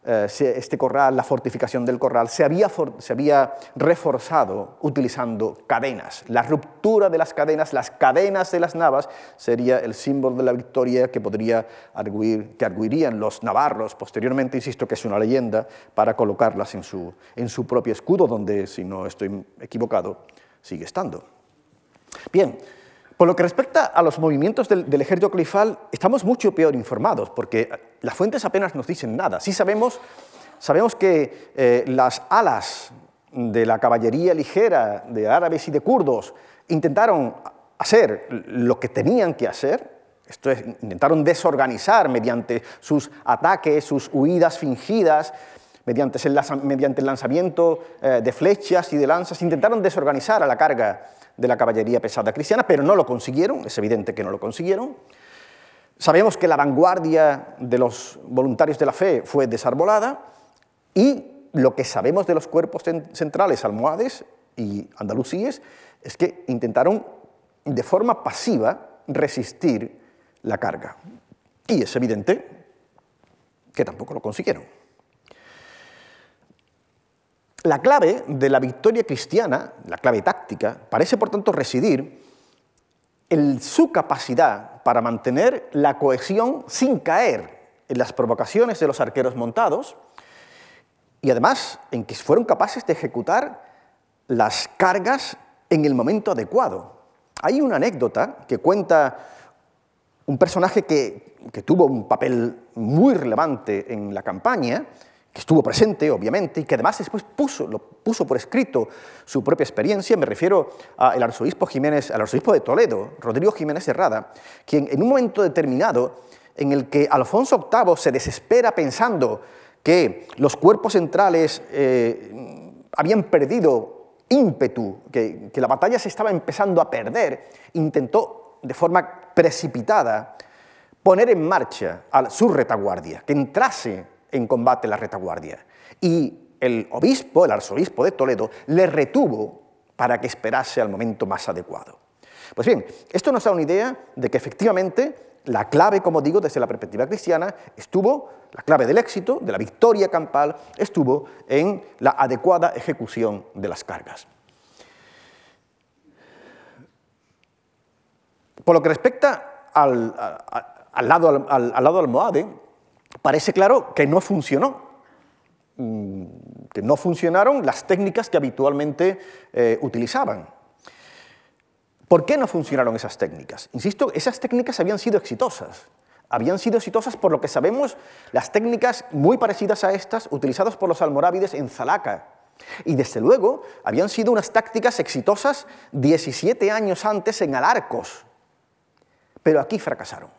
eh, este corral, la fortificación del corral, se había, se había reforzado utilizando cadenas. La ruptura de las cadenas, las cadenas de las navas, sería el símbolo de la victoria que podría que arguirían los navarros posteriormente, insisto que es una leyenda, para colocarlas en su, en su propio escudo, donde, si no estoy equivocado, sigue estando. Bien, por lo que respecta a los movimientos del, ejército califal, estamos mucho peor informados, porque las fuentes apenas nos dicen nada. Sí sabemos, sabemos que eh, las alas de la caballería ligera de árabes y de kurdos intentaron hacer lo que tenían que hacer, esto es, intentaron desorganizar mediante sus ataques, sus huidas fingidas, mediante el, mediante el lanzamiento eh, de flechas y de lanzas, intentaron desorganizar a la carga de la caballería pesada cristiana, pero no lo consiguieron, es evidente que no lo consiguieron. Sabemos que la vanguardia de los voluntarios de la fe fue desarbolada y lo que sabemos de los cuerpos centrales almohades y andalusíes es que intentaron de forma pasiva resistir la carga. Y es evidente que tampoco lo consiguieron. La clave de la victoria cristiana, la clave táctica, parece por tanto residir en su capacidad para mantener la cohesión sin caer en las provocaciones de los arqueros montados y además en que fueron capaces de ejecutar las cargas en el momento adecuado. Hay una anécdota que cuenta un personaje que, tuvo un papel muy relevante en la campaña, que estuvo presente, obviamente, y que además después puso, lo puso por escrito su propia experiencia. Me refiero al arzobispo Jiménez, al arzobispo de Toledo, Rodrigo Jiménez Herrada, quien en un momento determinado en el que Alfonso VIII se desespera pensando que los cuerpos centrales eh, habían perdido ímpetu, que, que la batalla se estaba empezando a perder, intentó de forma precipitada poner en marcha a su retaguardia, que entrase en combate la retaguardia. Y el obispo, el arzobispo de Toledo, le retuvo para que esperase al momento más adecuado. Pues bien, esto nos da una idea de que efectivamente la clave, como digo, desde la perspectiva cristiana, estuvo, la clave del éxito, de la victoria campal, estuvo en la adecuada ejecución de las cargas. Por lo que respecta al, lado, al, al lado almohade, parece claro que no funcionó, mm, que no funcionaron las técnicas que habitualmente eh, utilizaban. ¿Por qué no funcionaron esas técnicas? Insisto, esas técnicas habían sido exitosas. Habían sido exitosas por lo que sabemos las técnicas muy parecidas a estas utilizadas por los almorávides en Zalaca. Y desde luego habían sido unas tácticas exitosas 17 años antes en Alarcos. Pero aquí fracasaron.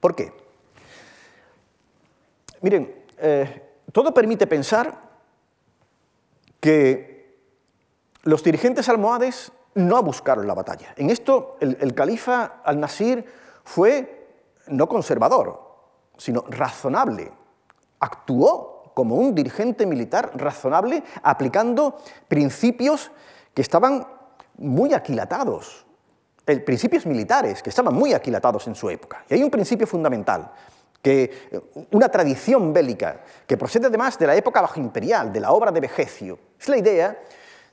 ¿Por qué? Miren, eh, todo permite pensar que los dirigentes almohades no buscaron la batalla. En esto el, califa al-Nasir fue no conservador, sino razonable. Actuó como un dirigente militar razonable aplicando principios que estaban muy aquilatados, principios militares que estaban muy aquilatados en su época. Y hay un principio fundamental que una tradición bélica que procede además de la época bajo imperial, de la obra de Vegecio, es la idea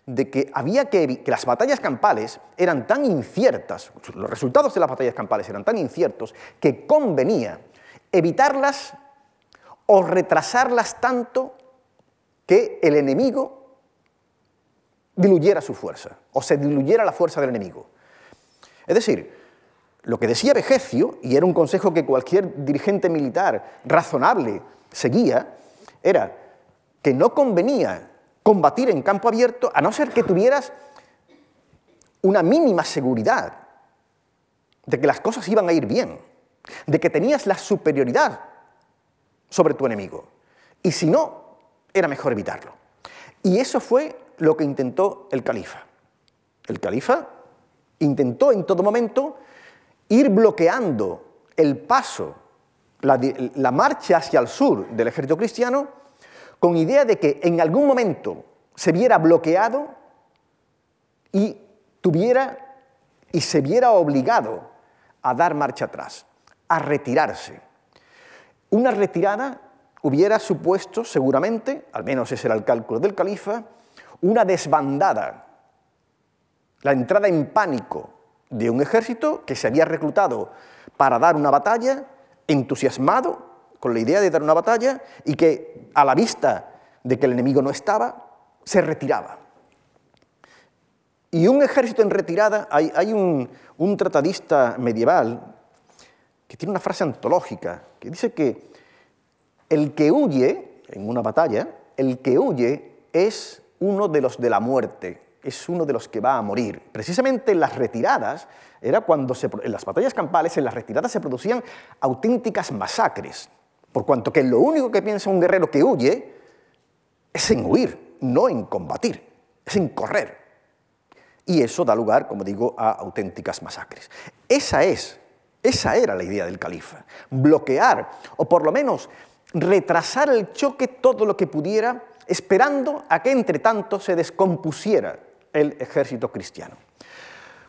de que había que, que las batallas campales eran tan inciertas, los resultados de las batallas campales eran tan inciertos que convenía evitarlas o retrasarlas tanto que el enemigo diluyera su fuerza o se diluyera la fuerza del enemigo. Es decir, lo que decía Vegecio, y era un consejo que cualquier dirigente militar razonable seguía, era que no convenía combatir en campo abierto a no ser que tuvieras una mínima seguridad de que las cosas iban a ir bien, de que tenías la superioridad sobre tu enemigo. Y si no, era mejor evitarlo. Y eso fue lo que intentó el califa. El califa intentó en todo momento ir bloqueando el paso, la, marcha hacia el sur del ejército cristiano, con idea de que en algún momento se viera bloqueado y tuviera y se viera obligado a dar marcha atrás, a retirarse. Una retirada hubiera supuesto seguramente, al menos ese era el cálculo del califa, una desbandada, la entrada en pánico de un ejército que se había reclutado para dar una batalla, entusiasmado con la idea de dar una batalla y que a la vista de que el enemigo no estaba, se retiraba. Y un ejército en retirada, hay, un, un tratadista medieval que tiene una frase antológica, que dice que el que huye en una batalla, el que huye es uno de los de la muerte, es uno de los que va a morir. Precisamente en las retiradas, era cuando en las batallas campales, en las retiradas se producían auténticas masacres, por cuanto que lo único que piensa un guerrero que huye es en huir, no en combatir, es en correr. Y eso da lugar, como digo, a auténticas masacres. Esa es, esa era la idea del califa, bloquear o por lo menos retrasar el choque todo lo que pudiera, esperando a que entre tanto se descompusiera el ejército cristiano.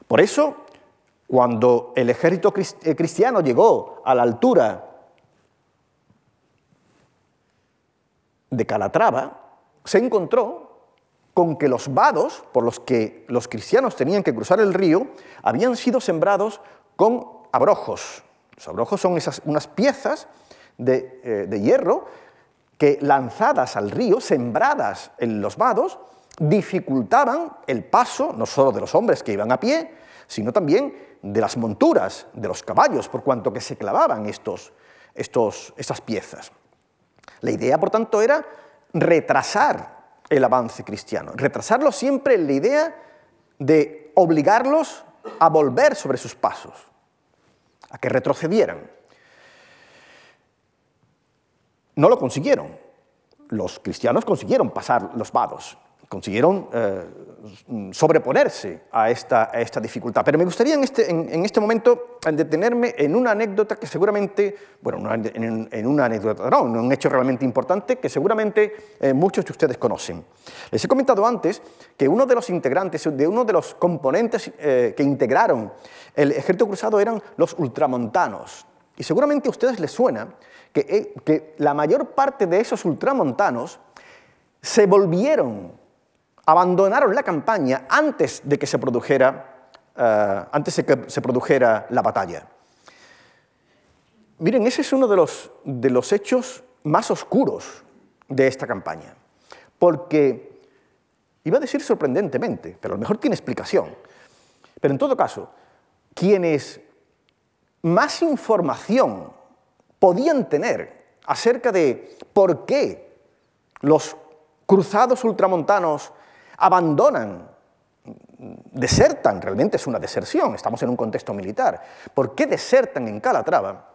Por eso, cuando el ejército eh, cristiano llegó a la altura de Calatrava, se encontró con que los vados por los que los cristianos tenían que cruzar el río habían sido sembrados con abrojos. Los abrojos son esas, unas piezas de, eh, de hierro que lanzadas al río, sembradas en los vados, dificultaban el paso no solo de los hombres que iban a pie, sino también de las monturas, de los caballos, por cuanto que se clavaban estos, estos, estas piezas. La idea, por tanto, era retrasar el avance cristiano, retrasarlo siempre en la idea de obligarlos a volver sobre sus pasos, a que retrocedieran. No lo consiguieron. Los cristianos consiguieron pasar los vados, consiguieron eh, sobreponerse a esta, esta, dificultad. Pero me gustaría en este, en, este, momento detenerme en una anécdota que seguramente, bueno, en, una anécdota, no, en un hecho realmente importante que seguramente eh, muchos de ustedes conocen. Les he comentado antes que uno de los integrantes, de uno de los componentes eh, que integraron el ejército cruzado eran los ultramontanos. Y seguramente a ustedes les suena que, que la mayor parte de esos ultramontanos se volvieron abandonaron la campaña antes de que se produjera, eh, antes de que se produjera la batalla. Miren, ese es uno de los, de los hechos más oscuros de esta campaña, porque, iba a decir sorprendentemente, pero a lo mejor tiene explicación, pero en todo caso, quienes más información podían tener acerca de por qué los cruzados ultramontanos abandonan, desertan, realmente es una deserción, estamos en un contexto militar. ¿Por qué desertan en Calatrava?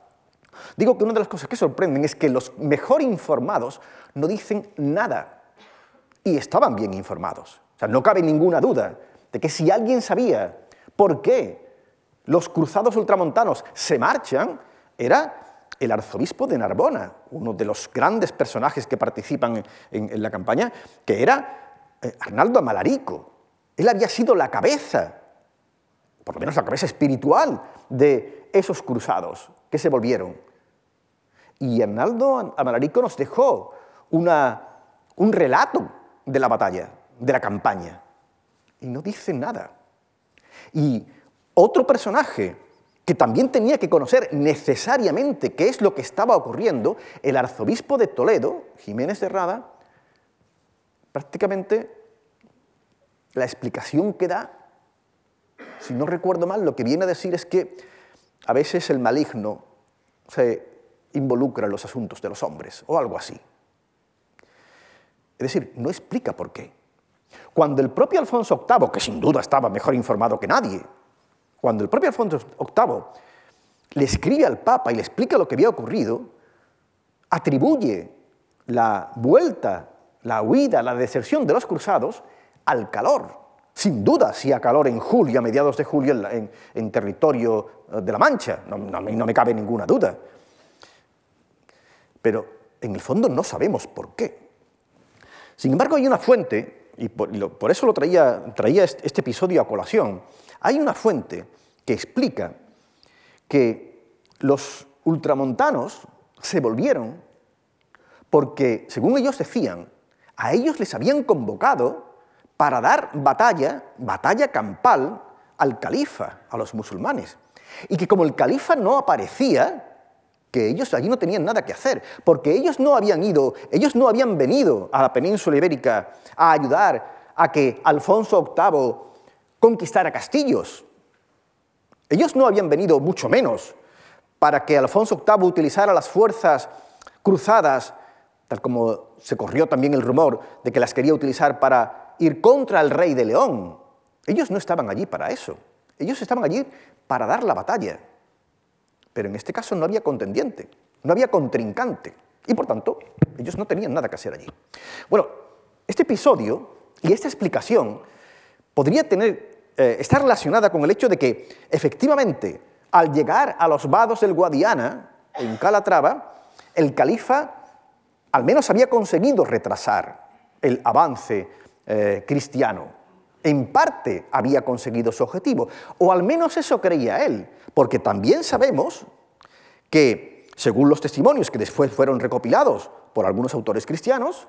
Digo que una de las cosas que sorprenden es que los mejor informados no dicen nada y estaban bien informados. O sea, no cabe ninguna duda de que si alguien sabía por qué los cruzados ultramontanos se marchan, era el arzobispo de Narbona, uno de los grandes personajes que participan en, en la campaña, que era Arnaldo Amalarico. Él había sido la cabeza, por lo menos la cabeza espiritual de esos cruzados que se volvieron. Y Arnaldo Amalarico nos dejó una, un relato de la batalla, de la campaña, y no dice nada. Y otro personaje que también tenía que conocer necesariamente qué es lo que estaba ocurriendo, el arzobispo de Toledo, Jiménez de Rada, prácticamente la explicación que da, si no recuerdo mal, lo que viene a decir es que a veces el maligno se involucra en los asuntos de los hombres o algo así. Es decir, no explica por qué. Cuando el propio Alfonso VIII, que sin duda estaba mejor informado que nadie, cuando el propio Alfonso VIII le escribe al Papa y le explica lo que había ocurrido, atribuye la vuelta la huida, la deserción de los cruzados al calor. Sin duda, sí a calor en julio, a mediados de julio, en, territorio eh, de la Mancha, no, no, me cabe ninguna duda. Pero en el fondo no sabemos por qué. Sin embargo, hay una fuente, y por, eso lo traía, traía este episodio a colación, hay una fuente que explica que los ultramontanos se volvieron porque, según ellos decían, a ellos les habían convocado para dar batalla, batalla campal, al califa, a los musulmanes. Y que como el califa no aparecía, que ellos allí no tenían nada que hacer, porque ellos no habían ido, ellos no habían venido a la península ibérica a ayudar a que Alfonso VIII conquistara castillos. Ellos no habían venido, mucho menos, para que Alfonso VIII utilizara las fuerzas cruzadas tal como se corrió también el rumor de que las quería utilizar para ir contra el rey de León. Ellos no estaban allí para eso, ellos estaban allí para dar la batalla. Pero en este caso no había contendiente, no había contrincante, y por tanto ellos no tenían nada que hacer allí. Bueno, este episodio y esta explicación podría tener, eh, estar relacionada con el hecho de que efectivamente al llegar a los vados del Guadiana, en Calatrava, el califa al menos había conseguido retrasar el avance eh, cristiano. En parte había conseguido su objetivo, o al menos eso creía él, porque también sabemos que, según los testimonios que después fueron recopilados por algunos autores cristianos,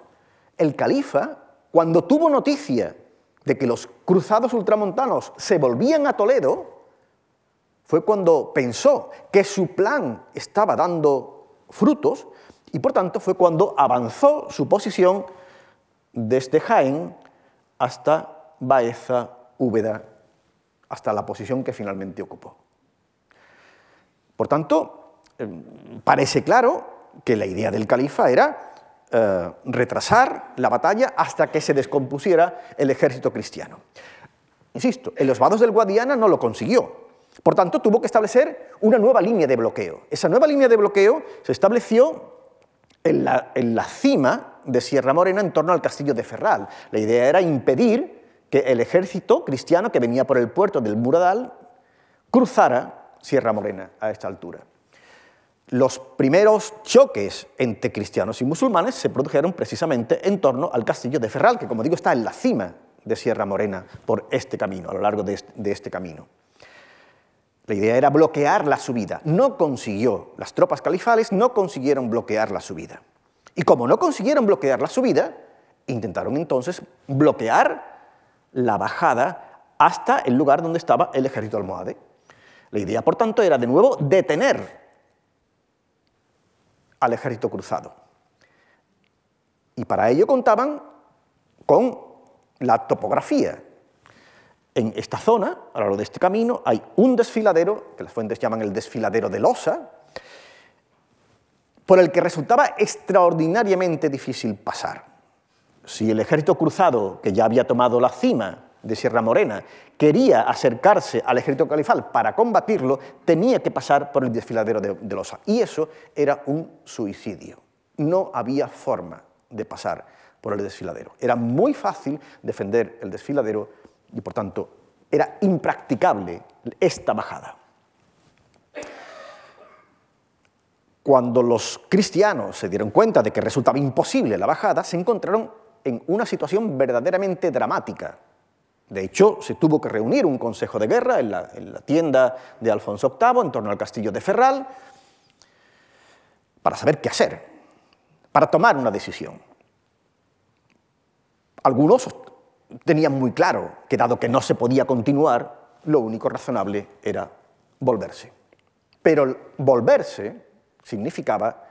el califa, cuando tuvo noticia de que los cruzados ultramontanos se volvían a Toledo, fue cuando pensó que su plan estaba dando frutos y por tanto fue cuando avanzó su posición desde Jaén hasta Baeza, Úbeda, hasta la posición que finalmente ocupó. Por tanto, em, parece claro que la idea del califa era eh, retrasar la batalla hasta que se descompusiera el ejército cristiano. Insisto, en los vados del Guadiana no lo consiguió. Por tanto, tuvo que establecer una nueva línea de bloqueo. Esa nueva línea de bloqueo se estableció en la, cima de Sierra Morena en torno al castillo de Ferral. La idea era impedir que el ejército cristiano que venía por el puerto del Muradal cruzara Sierra Morena a esta altura. Los primeros choques entre cristianos y musulmanes se produjeron precisamente en torno al castillo de Ferral, que como digo está en la cima de Sierra Morena por este camino, a lo largo de este camino. La idea era bloquear la subida. No consiguió, las tropas califales no consiguieron bloquear la subida. Y como no consiguieron bloquear la subida, intentaron entonces bloquear la bajada hasta el lugar donde estaba el ejército almohade. La idea, por tanto, era de nuevo detener al ejército cruzado. Y para ello contaban con la topografía. En esta zona, a lo largo de este camino, hay un desfiladero, que las fuentes llaman el desfiladero de Losa, por el que resultaba extraordinariamente difícil pasar. Si el ejército cruzado, que ya había tomado la cima de Sierra Morena, quería acercarse al ejército califal para combatirlo, tenía que pasar por el desfiladero de, de Losa. Y eso era un suicidio. No había forma de pasar por el desfiladero. Era muy fácil defender el desfiladero y, por tanto, era impracticable esta bajada. Cuando los cristianos se dieron cuenta de que resultaba imposible la bajada, se encontraron en una situación verdaderamente dramática. De hecho, se tuvo que reunir un consejo de guerra en la, en la, tienda de Alfonso VIII, en torno al castillo de Ferral, para saber qué hacer, para tomar una decisión. Algunos tenían muy claro que dado que no se podía continuar, lo único razonable era volverse. Pero volverse significaba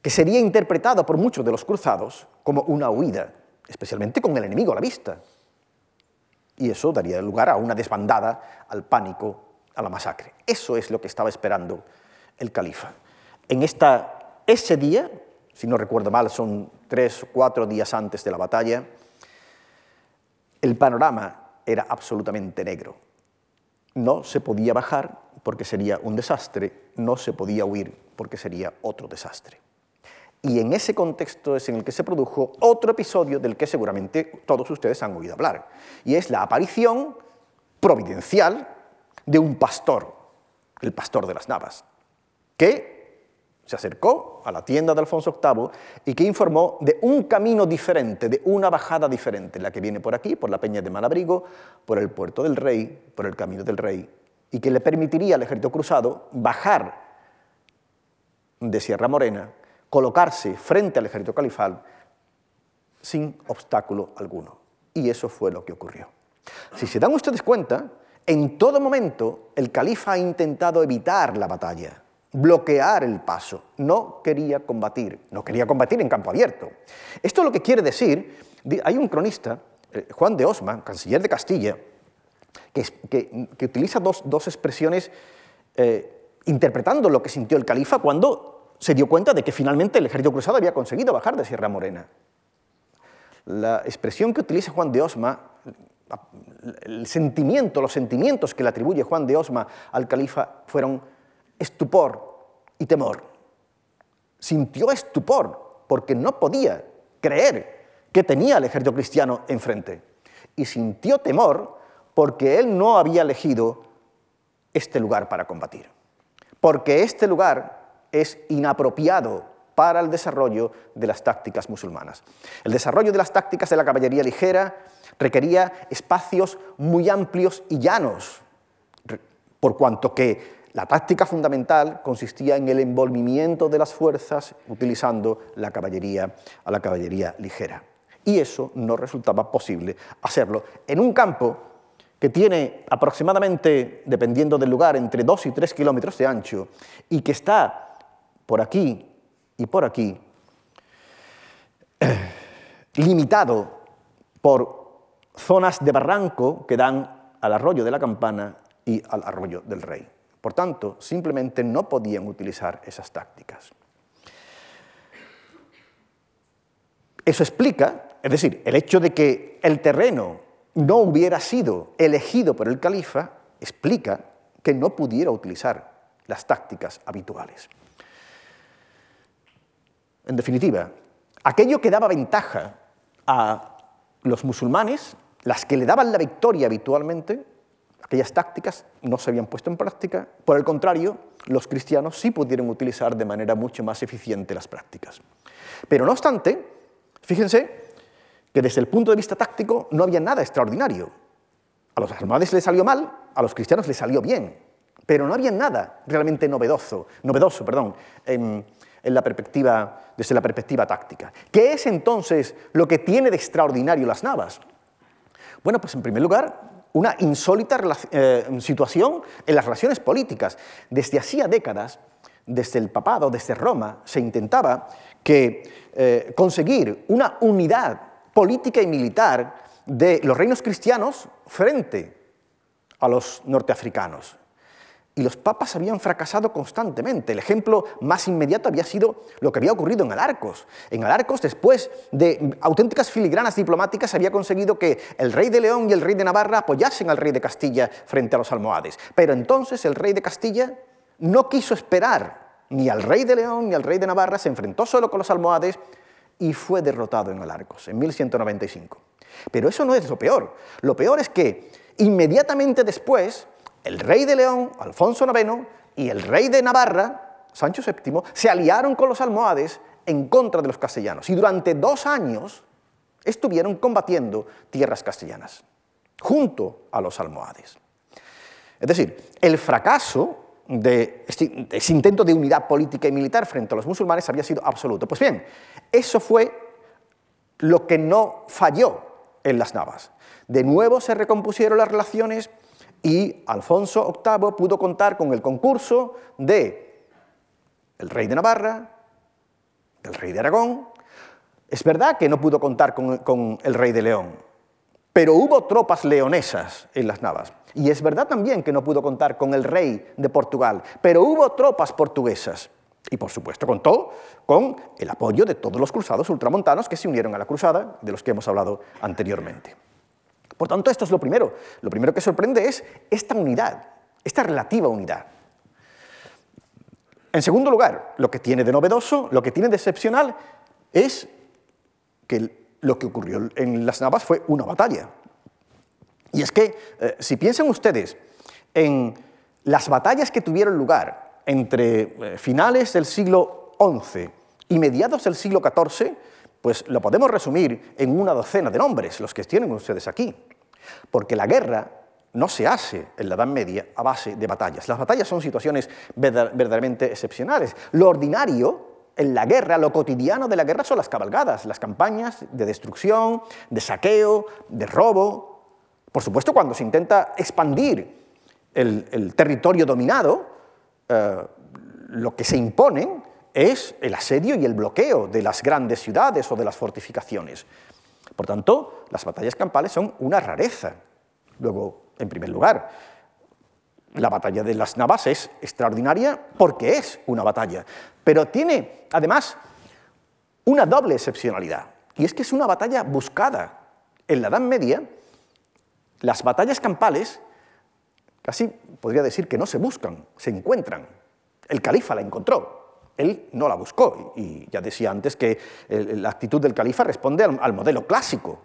que sería interpretado por muchos de los cruzados como una huida, especialmente con el enemigo a la vista. Y eso daría lugar a una desbandada, al pánico, a la masacre. Eso es lo que estaba esperando el califa. En esta, ese día, si no recuerdo mal, son tres o cuatro días antes de la batalla, el panorama era absolutamente negro. No se podía bajar porque sería un desastre, no se podía huir porque sería otro desastre. Y en ese contexto es en el que se produjo otro episodio del que seguramente todos ustedes han oído hablar, y es la aparición providencial de un pastor, el pastor de las Navas, que se acercó a la tienda de Alfonso VIII y que informó de un camino diferente, de una bajada diferente, la que viene por aquí, por la Peña de Malabrigo, por el Puerto del Rey, por el Camino del Rey, y que le permitiría al ejército cruzado bajar de Sierra Morena, colocarse frente al ejército califal sin obstáculo alguno. Y eso fue lo que ocurrió. Si se dan ustedes cuenta, en todo momento el califa ha intentado evitar la batalla bloquear el paso, no quería combatir, no quería combatir en campo abierto. Esto lo que quiere decir, hay un cronista, eh, Juan de Osma, canciller de Castilla, que, que, utiliza dos, dos expresiones eh, interpretando lo que sintió el califa cuando se dio cuenta de que finalmente el ejército cruzado había conseguido bajar de Sierra Morena. La expresión que utiliza Juan de Osma, el sentimiento, los sentimientos que le atribuye Juan de Osma al califa fueron estupor y temor. Sintió estupor porque no podía creer que tenía al ejército cristiano enfrente. Y sintió temor porque él no había elegido este lugar para combatir. Porque este lugar es inapropiado para el desarrollo de las tácticas musulmanas. El desarrollo de las tácticas de la caballería ligera requería espacios muy amplios y llanos, por cuanto que la táctica fundamental consistía en el envolvimiento de las fuerzas utilizando la caballería a la caballería ligera. Y eso no resultaba posible hacerlo en un campo que tiene aproximadamente, dependiendo del lugar, entre 2 y 3 kilómetros de ancho y que está por aquí y por aquí, limitado por zonas de barranco que dan al arroyo de la campana y al arroyo del rey. Por tanto, simplemente no podían utilizar esas tácticas. Eso explica, es decir, el hecho de que el terreno no hubiera sido elegido por el califa, explica que no pudiera utilizar las tácticas habituales. En definitiva, aquello que daba ventaja a los musulmanes, las que le daban la victoria habitualmente, aquellas tácticas no se habían puesto en práctica, por el contrario, los cristianos sí pudieron utilizar de manera mucho más eficiente las prácticas. Pero no obstante, fíjense que desde el punto de vista táctico no había nada extraordinario. A los almohades les salió mal, a los cristianos les salió bien, pero no había nada realmente novedoso, novedoso perdón, en, la perspectiva, desde la perspectiva táctica. ¿Qué es entonces lo que tiene de extraordinario las navas? Bueno, pues en primer lugar, una insólita eh, situación en las relaciones políticas. Desde hacía décadas, desde el papado, desde Roma, se intentaba eh, conseguir una unidad política y militar de los reinos cristianos frente a los norteafricanos. Y los papas habían fracasado constantemente. El ejemplo más inmediato había sido lo que había ocurrido en Alarcos. En Alarcos, después de auténticas filigranas diplomáticas, había conseguido que el rey de León y el rey de Navarra apoyasen al rey de Castilla frente a los almohades. Pero entonces el rey de Castilla no quiso esperar ni al rey de León ni al rey de Navarra, se enfrentó solo con los almohades y fue derrotado en Alarcos en 1195. Pero eso no es lo peor. Lo peor es que inmediatamente después el rey de León, Alfonso IX, y el rey de Navarra, Sancho VII, se aliaron con los almohades en contra de los castellanos y durante dos años estuvieron combatiendo tierras castellanas, junto a los almohades. Es decir, el fracaso de ese intento de unidad política y militar frente a los musulmanes había sido absoluto. Pues bien, eso fue lo que no falló en las Navas. De nuevo se recompusieron las relaciones y Alfonso VIII pudo contar con el concurso de el rey de Navarra, del rey de Aragón. Es verdad que no pudo contar con, con el rey de León, pero hubo tropas leonesas en las Navas. Y es verdad también que no pudo contar con el rey de Portugal, pero hubo tropas portuguesas. Y por supuesto contó con el apoyo de todos los cruzados ultramontanos que se unieron a la cruzada, de los que hemos hablado anteriormente. Por tanto, esto es lo primero. Lo primero que sorprende es esta unidad, esta relativa unidad. En segundo lugar, lo que tiene de novedoso, lo que tiene de excepcional, es que lo que ocurrió en las Navas fue una batalla. Y es que, eh, si piensan ustedes en las batallas que tuvieron lugar entre eh, finales del siglo XI y mediados del siglo XIV, pues lo podemos resumir en una docena de nombres, los que tienen ustedes aquí. Porque la guerra no se hace en la Edad Media a base de batallas. Las batallas son situaciones verdaderamente excepcionales. Lo ordinario en la guerra, lo cotidiano de la guerra son las cabalgadas, las campañas de destrucción, de saqueo, de robo. Por supuesto, cuando se intenta expandir el, territorio dominado, eh, lo que se impone es el asedio y el bloqueo de las grandes ciudades o de las fortificaciones. Por tanto, las batallas campales son una rareza. Luego, en primer lugar, la batalla de las Navas es extraordinaria porque es una batalla, pero tiene además una doble excepcionalidad, y es que es una batalla buscada. En la Edad Media, las batallas campales casi podría decir que no se buscan, se encuentran. El califa la encontró, él no la buscó y ya decía antes que la actitud del califa responde al, modelo clásico.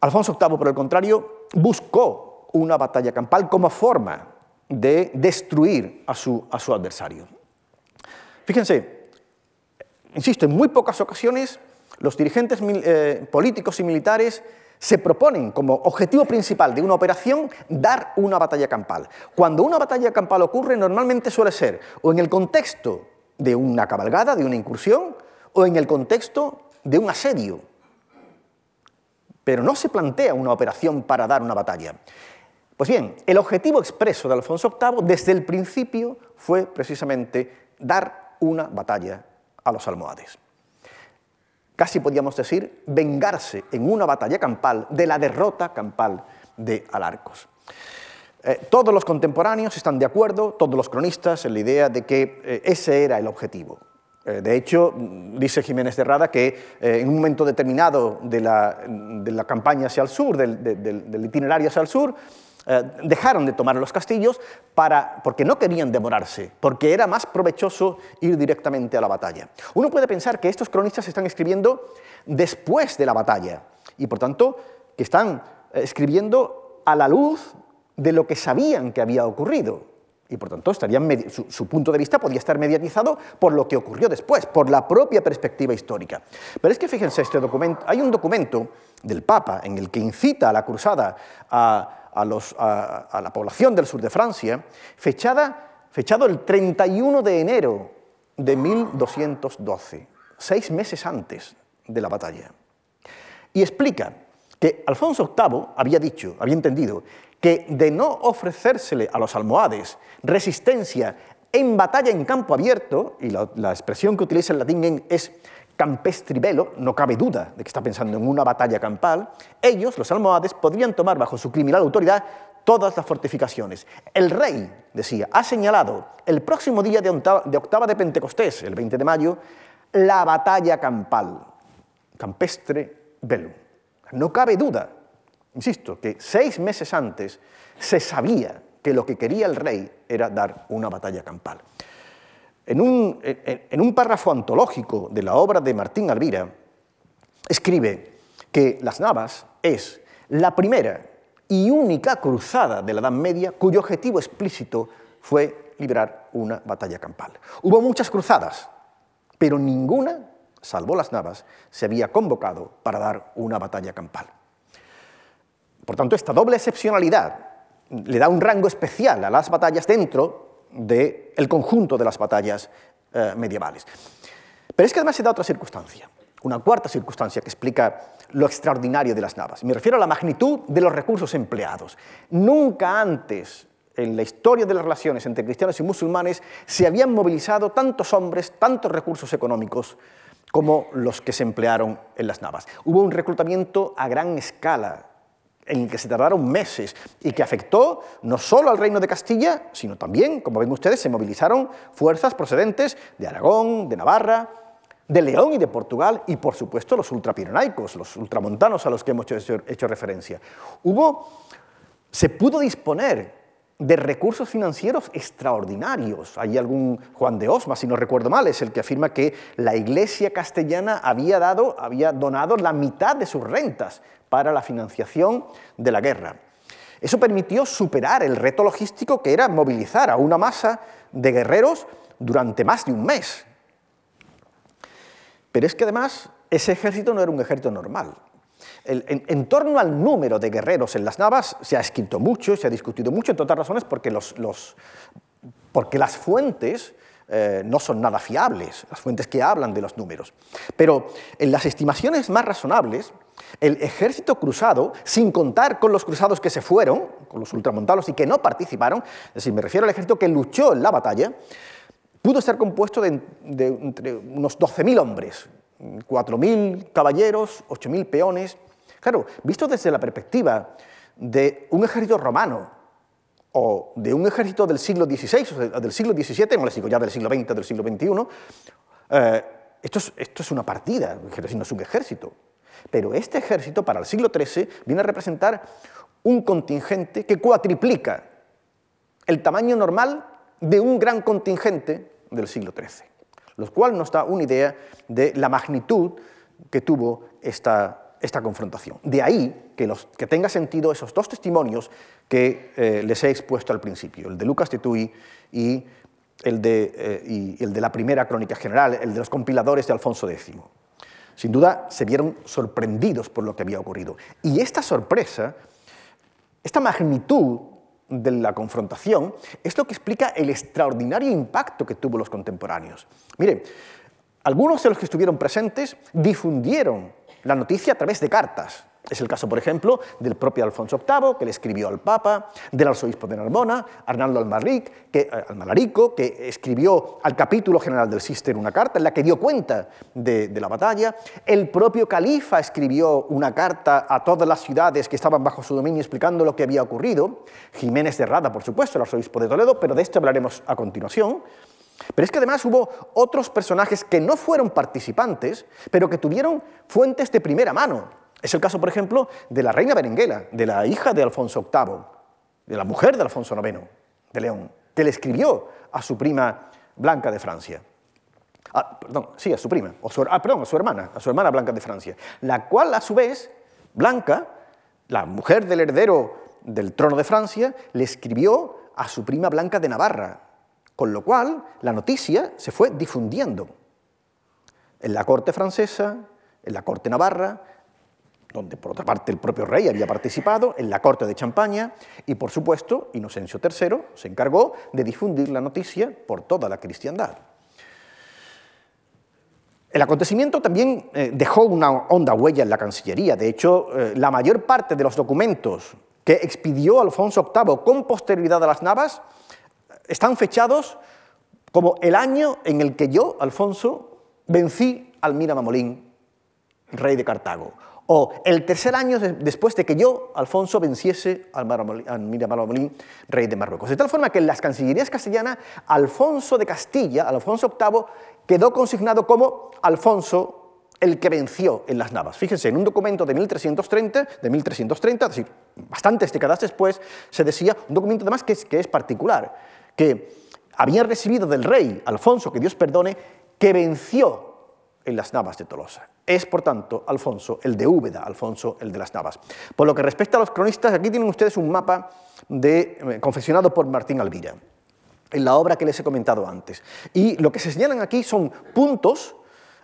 Alfonso VIII, por el contrario, buscó una batalla campal como forma de destruir a su, adversario. Fíjense, insisto, en muy pocas ocasiones los dirigentes eh, políticos y militares se proponen como objetivo principal de una operación dar una batalla campal. Cuando una batalla campal ocurre, normalmente suele ser o en el contexto de una cabalgada, de una incursión, o en el contexto de un asedio. Pero no se plantea una operación para dar una batalla. Pues bien, el objetivo expreso de Alfonso VIII desde el principio fue precisamente dar una batalla a los almohades casi podríamos decir, vengarse en una batalla campal de la derrota campal de Alarcos. Eh, todos los contemporáneos están de acuerdo, todos los cronistas, en la idea de que eh, ese era el objetivo. Eh, de hecho, dice Jiménez de Rada que en un momento determinado de la, campaña hacia el sur, del, itinerario hacia el sur, eh, dejaron de tomar los castillos para, porque no querían demorarse, porque era más provechoso ir directamente a la batalla. Uno puede pensar que estos cronistas están escribiendo después de la batalla y, por tanto, que están escribiendo a la luz de lo que sabían que había ocurrido y por tanto su, punto de vista podía estar mediatizado por lo que ocurrió después, por la propia perspectiva histórica. Pero es que fíjense, este documento, hay un documento del Papa en el que incita a la cruzada a, la población del sur de Francia, fechada, fechado el 31 de enero de 1212, seis meses antes de la batalla. Y explica que Alfonso VIII había dicho, había entendido, que de no ofrecérsele a los almohades resistencia en batalla en campo abierto, y la, expresión que utiliza el latín es campestribelo, no cabe duda de que está pensando en una batalla campal, ellos, los almohades, podrían tomar bajo su criminal autoridad todas las fortificaciones. El rey, decía, ha señalado el próximo día de octava, de Pentecostés, el 20 de mayo, la batalla campal, campestre velum. No cabe duda Insisto, que seis meses antes se sabía que lo que quería el rey era dar una batalla campal. En un, párrafo antológico de la obra de Martín Alvira, escribe que Las Navas es la primera y única cruzada de la Edad Media cuyo objetivo explícito fue librar una batalla campal. Hubo muchas cruzadas, pero ninguna, salvo las Navas, se había convocado para dar una batalla campal. Por tanto, esta doble excepcionalidad le da un rango especial a las batallas dentro del conjunto de las batallas eh, medievales. Pero es que además se da otra circunstancia, una cuarta circunstancia que explica lo extraordinario de las navas. Me refiero a la magnitud de los recursos empleados. Nunca antes en la historia de las relaciones entre cristianos y musulmanes se habían movilizado tantos hombres, tantos recursos económicos como los que se emplearon en las navas. Hubo un reclutamiento a gran escala en el que se tardaron meses y que afectó no solo al reino de Castilla, sino también, como ven ustedes, se movilizaron fuerzas procedentes de Aragón, de Navarra, de León y de Portugal, y por supuesto los ultrapirenaicos, los ultramontanos a los que hemos hecho, hecho referencia. Hubo, se pudo disponer de recursos financieros extraordinarios. Hay algún Juan de Osma, si no recuerdo mal, es el que afirma que la Iglesia castellana había, dado, había donado la mitad de sus rentas para la financiación de la guerra. Eso permitió superar el reto logístico que era movilizar a una masa de guerreros durante más de un mes. Pero es que además ese ejército no era un ejército normal en, torno al número de guerreros en las navas se ha escrito mucho, se ha discutido mucho, entre otras razones porque, las fuentes eh, no son nada fiables, las fuentes que hablan de los números. Pero en las estimaciones más razonables, el ejército cruzado, sin contar con los cruzados que se fueron, con los ultramontanos y que no participaron, es decir, me refiero al ejército que luchó en la batalla, pudo estar compuesto de, de entre unos 12.000 hombres, 4.000 caballeros, 8.000 peones, Claro, visto desde la perspectiva de un ejército romano o de un ejército del siglo XVI o del siglo XVII, no les digo ya del siglo XX del siglo XXI, eh, esto, es, esto, es, una partida, no es un ejército. Pero este ejército para el siglo XIII viene a representar un contingente que cuatriplica el tamaño normal de un gran contingente del siglo XIII, lo cual nos da una idea de la magnitud que tuvo esta esta confrontación. De ahí que, los, que tenga sentido esos dos testimonios que eh, les he expuesto al principio, el de Lucas de Tui y el de, eh, y el de la primera crónica general, el de los compiladores de Alfonso X. Sin duda se vieron sorprendidos por lo que había ocurrido. Y esta sorpresa, esta magnitud de la confrontación, es lo que explica el extraordinario impacto que tuvo los contemporáneos. Miren, algunos de los que estuvieron presentes difundieron la noticia a través de cartas. Es el caso, por ejemplo, del propio Alfonso VIII, que le escribió al Papa, del arzobispo de Narbona, Arnaldo Almaric, que, eh, que escribió al capítulo general del Cister una carta en la que dio cuenta de, la batalla. El propio califa escribió una carta a todas las ciudades que estaban bajo su dominio explicando lo que había ocurrido. Jiménez de Rada, por supuesto, el arzobispo de Toledo, pero de esto hablaremos a continuación. Pero es que además hubo otros personajes que no fueron participantes, pero que tuvieron fuentes de primera mano. Es el caso, por ejemplo, de la reina Berenguela, de la hija de Alfonso VIII, de la mujer de Alfonso IX de León, que le escribió a su prima Blanca de Francia. Ah, perdón, sí, a su prima, o ah, perdón, a su hermana, a su hermana Blanca de Francia, la cual a su vez, Blanca, la mujer del heredero del trono de Francia, le escribió a su prima Blanca de Navarra, con lo cual la noticia se fue difundiendo en la corte francesa, en la corte navarra, donde por otra parte el propio rey había participado, en la corte de Champaña, y por supuesto Inocencio III se encargó de difundir la noticia por toda la cristiandad. El acontecimiento también eh, dejó una honda huella en la Cancillería. De hecho, eh, la mayor parte de los documentos que expidió Alfonso VIII con posterioridad a las Navas están fechados como el año en el que yo, Alfonso, vencí al Miramamolín, rey de Cartago, o el tercer año después de que yo, Alfonso, venciese al, Miramamolín, rey de Marruecos. De tal forma que en las cancillerías castellanas, Alfonso de Castilla, Alfonso VIII, quedó consignado como Alfonso el que venció en las Navas. Fíjense, en un documento de 1330, de 1330, es decir, bastantes décadas después, se decía, un documento además que es, que es particular, que habían recibido del rey Alfonso, que Dios perdone, que venció en las Navas de Tolosa. Es, por tanto, Alfonso el de Úbeda, Alfonso el de las Navas. Por lo que respecta a los cronistas, aquí tienen ustedes un mapa de, eh, confeccionado por Martín Alvira, en la obra que les he comentado antes. Y lo que se señalan aquí son puntos,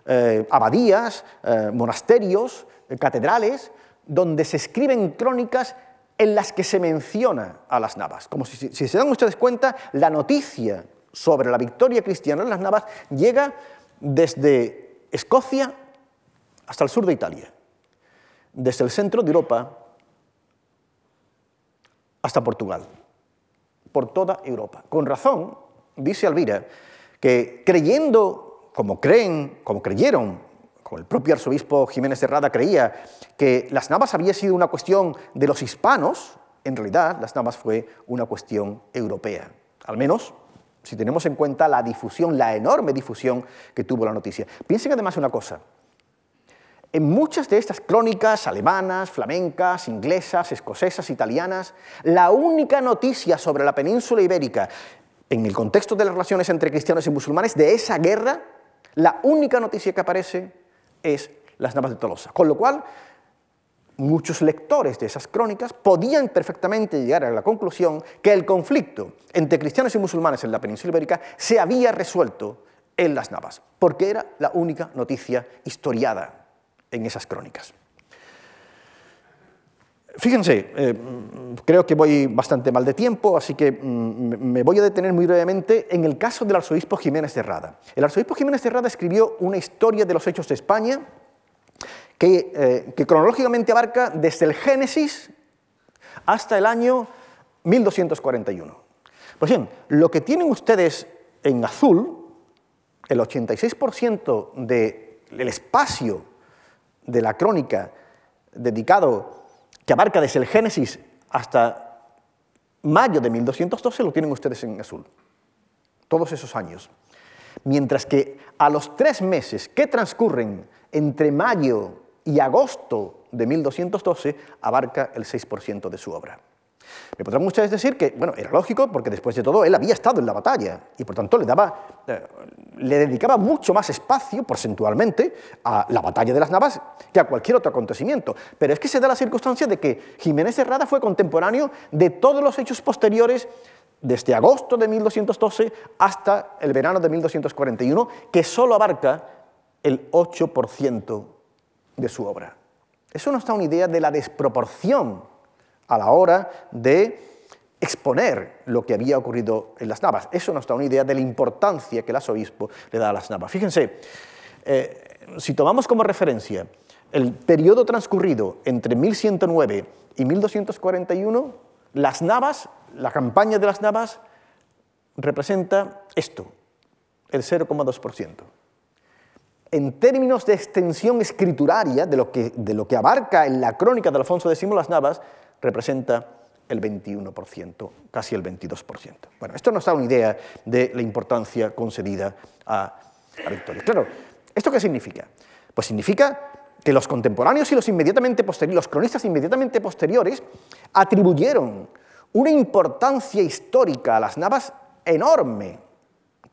eh, abadías, eh, monasterios, catedrales, donde se escriben crónicas en las que se menciona a las Navas. Como si, se dan ustedes cuenta, la noticia sobre la victoria cristiana en las Navas llega desde Escocia hasta el sur de Italia, desde el centro de Europa hasta Portugal, por toda Europa. Con razón, dice Alvira, que creyendo, como creen, como creyeron el propio arzobispo Jiménez de Rada creía que las Navas había sido una cuestión de los hispanos, en realidad las Navas fue una cuestión europea, al menos si tenemos en cuenta la difusión, la enorme difusión que tuvo la noticia. Piensen además una cosa, en muchas de estas crónicas alemanas, flamencas, inglesas, escocesas, italianas, la única noticia sobre la península ibérica en el contexto de las relaciones entre cristianos y musulmanes de esa guerra, la única noticia que aparece es las Navas de Tolosa. Con lo cual, muchos lectores de esas crónicas podían perfectamente llegar a la conclusión que el conflicto entre cristianos y musulmanes en la península ibérica se había resuelto en las Navas, porque era la única noticia historiada en esas crónicas. Fíjense, eh, creo que voy bastante mal de tiempo, así que mm, me voy a detener muy brevemente en el caso del arzobispo Jiménez de Rada. El arzobispo Jiménez de Rada escribió una historia de los hechos de España que, eh, que cronológicamente abarca desde el Génesis hasta el año 1241. Pues bien, lo que tienen ustedes en azul, el 86% del espacio de la crónica dedicado que abarca desde el Génesis hasta mayo de 1212, lo tienen ustedes en azul. Todos esos años. Mientras que a los tres meses que transcurren entre mayo y agosto de 1212, abarca el 6% de su obra. Me podrán ustedes decir que, bueno, era lógico porque después de todo él había estado en la batalla y por tanto le, daba, eh, le dedicaba mucho más espacio, porcentualmente, a la batalla de las Navas que a cualquier otro acontecimiento. Pero es que se da la circunstancia de que Jiménez Herrada fue contemporáneo de todos los hechos posteriores desde agosto de 1212 hasta el verano de 1241, que solo abarca el 8% de su obra. Eso nos da una idea de la desproporción a la hora de exponer lo que había ocurrido en las Navas. Eso nos da una idea de la importancia que el arzobispo le da a las Navas. Fíjense, eh, si tomamos como referencia el periodo transcurrido entre 1109 y 1241, las Navas, la campaña de las Navas, representa esto, el 0,2%. En términos de extensión escrituraria, de lo, que, de lo que abarca en la crónica de Alfonso X las Navas, representa el 21%, casi el 22%. Bueno, esto nos da una idea de la importancia concedida a la victoria. Claro, ¿esto qué significa? Pues significa que los contemporáneos y los inmediatamente posteriores, los cronistas inmediatamente posteriores, atribuyeron una importancia histórica a las Navas enorme.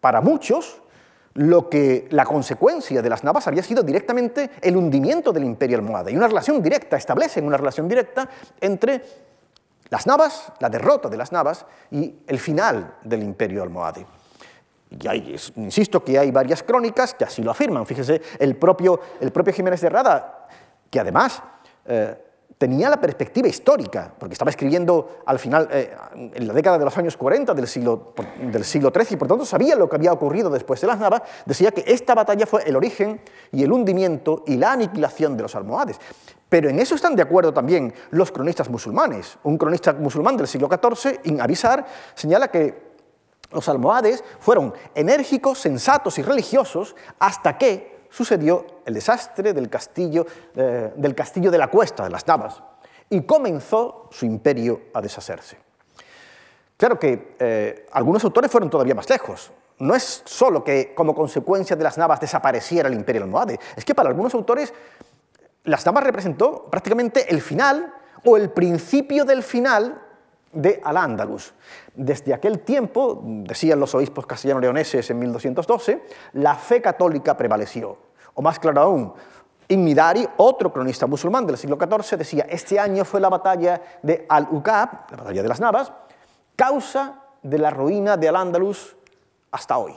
Para muchos, lo que la consecuencia de las Navas había sido directamente el hundimiento del imperio almohade. Y una relación directa, establecen una relación directa entre las Navas, la derrota de las Navas y el final del imperio almohade. Y insisto que hay varias crónicas que así lo afirman. Fíjese, el propio, el propio Jiménez de Rada, que además eh, tenía la perspectiva histórica, porque estaba escribiendo al final, eh, en la década de los años 40 del siglo, del siglo XIII, y por tanto sabía lo que había ocurrido después de las Navas, decía que esta batalla fue el origen y el hundimiento y la aniquilación de los almohades. Pero en eso están de acuerdo también los cronistas musulmanes. Un cronista musulmán del siglo XIV, In Avisar, señala que los almohades fueron enérgicos, sensatos y religiosos hasta que sucedió el desastre del castillo, eh, del castillo de la cuesta, de las Navas, y comenzó su imperio a deshacerse. Claro que eh, algunos autores fueron todavía más lejos. No es solo que como consecuencia de las Navas desapareciera el imperio almohade, es que para algunos autores las Navas representó prácticamente el final o el principio del final de Al-Ándalus. Desde aquel tiempo, decían los obispos castellano-leoneses en 1212, la fe católica prevaleció. O más claro aún, Inmidari, otro cronista musulmán del siglo XIV, decía, este año fue la batalla de Al-Uqab, la batalla de las Navas, causa de la ruina de Al-Ándalus hasta hoy.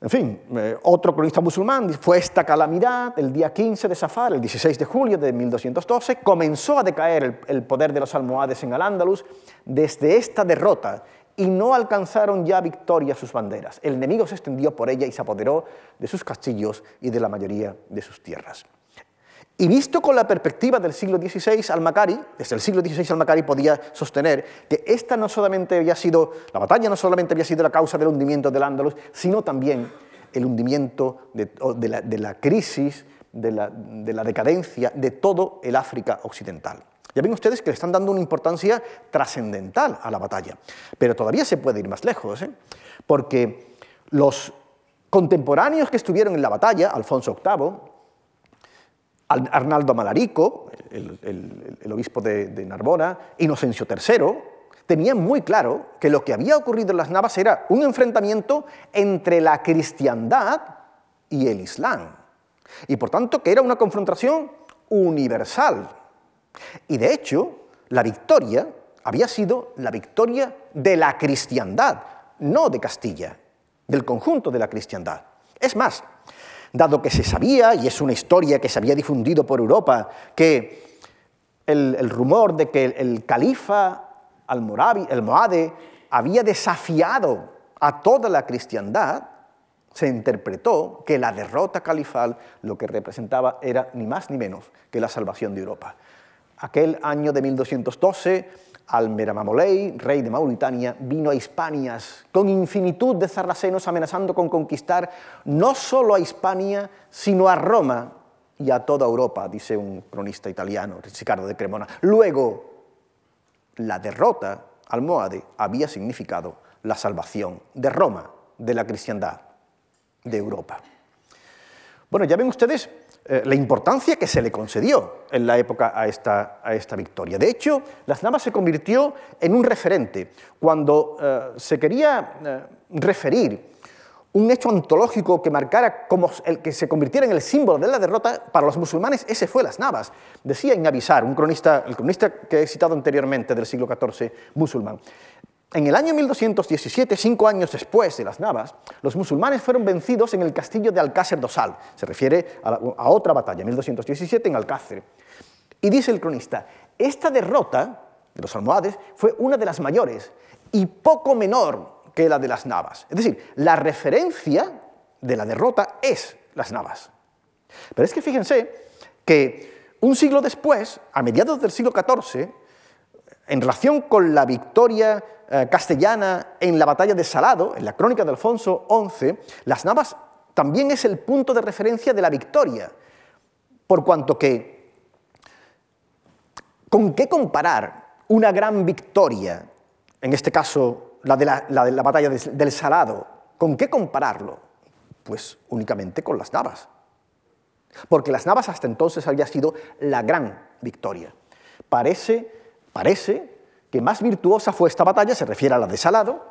En fin, eh, otro cronista musulmán fue esta calamidad el día 15 de Safar, el 16 de julio de 1212, comenzó a decaer el, poder de los almohades en Al-Ándalus desde esta derrota y no alcanzaron ya victoria sus banderas. El enemigo se extendió por ella y se apoderó de sus castillos y de la mayoría de sus tierras. Y visto con la perspectiva del siglo XVI, Al-Makari, desde el siglo XVI Al-Makari podía sostener que esta no solamente había sido, la batalla no solamente había sido la causa del hundimiento del Ándalus, sino también el hundimiento de, la, crisis, de la, decadencia de todo el África occidental. Ya ven ustedes que le están dando una importancia trascendental a la batalla, pero todavía se puede ir más lejos, ¿eh? porque los contemporáneos que estuvieron en la batalla, Alfonso VIII, Arnaldo Malarico, el, obispo de, Narbona, Inocencio III, tenían muy claro que lo que había ocurrido en las Navas era un enfrentamiento entre la cristiandad y el Islam. Y por tanto que era una confrontación universal. Y de hecho, la victoria había sido la victoria de la cristiandad, no de Castilla, del conjunto de la cristiandad. Es más, dado que se sabía, y es una historia que se había difundido por Europa, que el, rumor de que el, califa al-Moade había desafiado a toda la cristiandad, se interpretó que la derrota califal lo que representaba era ni más ni menos que la salvación de Europa. Aquel año de 1212, Al-Meramamolei, rey de Mauritania, vino a Hispanias con infinitud de sarracenos amenazando con conquistar no solo a Hispania, sino a Roma y a toda Europa, dice un cronista italiano, Riccardo de Cremona. Luego, la derrota almohade había significado la salvación de Roma, de la cristiandad, de Europa. Bueno, ya ven ustedes eh, la importancia que se le concedió en la época a esta, a esta victoria. De hecho, Las Navas se convirtió en un referente. Cuando eh, se quería eh, referir un hecho antológico que marcara como el que se convirtiera en el símbolo de la derrota, para los musulmanes ese fue Las Navas. Decía Avisar, un cronista, el cronista que he citado anteriormente del siglo XIV musulmán, en el año 1217, cinco años después de las Navas, los musulmanes fueron vencidos en el castillo de Alcácer dosal. Se refiere a, a otra batalla, 1217 en Alcácer. Y dice el cronista, esta derrota de los almohades fue una de las mayores y poco menor que la de las Navas. Es decir, la referencia de la derrota es las Navas. Pero es que fíjense que un siglo después, a mediados del siglo XIV, en relación con la victoria eh, castellana en la batalla de Salado, en la crónica de Alfonso XI, las Navas también es el punto de referencia de la victoria, por cuanto que, ¿con qué comparar una gran victoria, en este caso la de la, batalla del Salado, ¿con qué compararlo? Pues únicamente con las Navas. Porque las Navas hasta entonces había sido la gran victoria. Parece, parece que más virtuosa fue esta batalla, se refiere a la de Salado,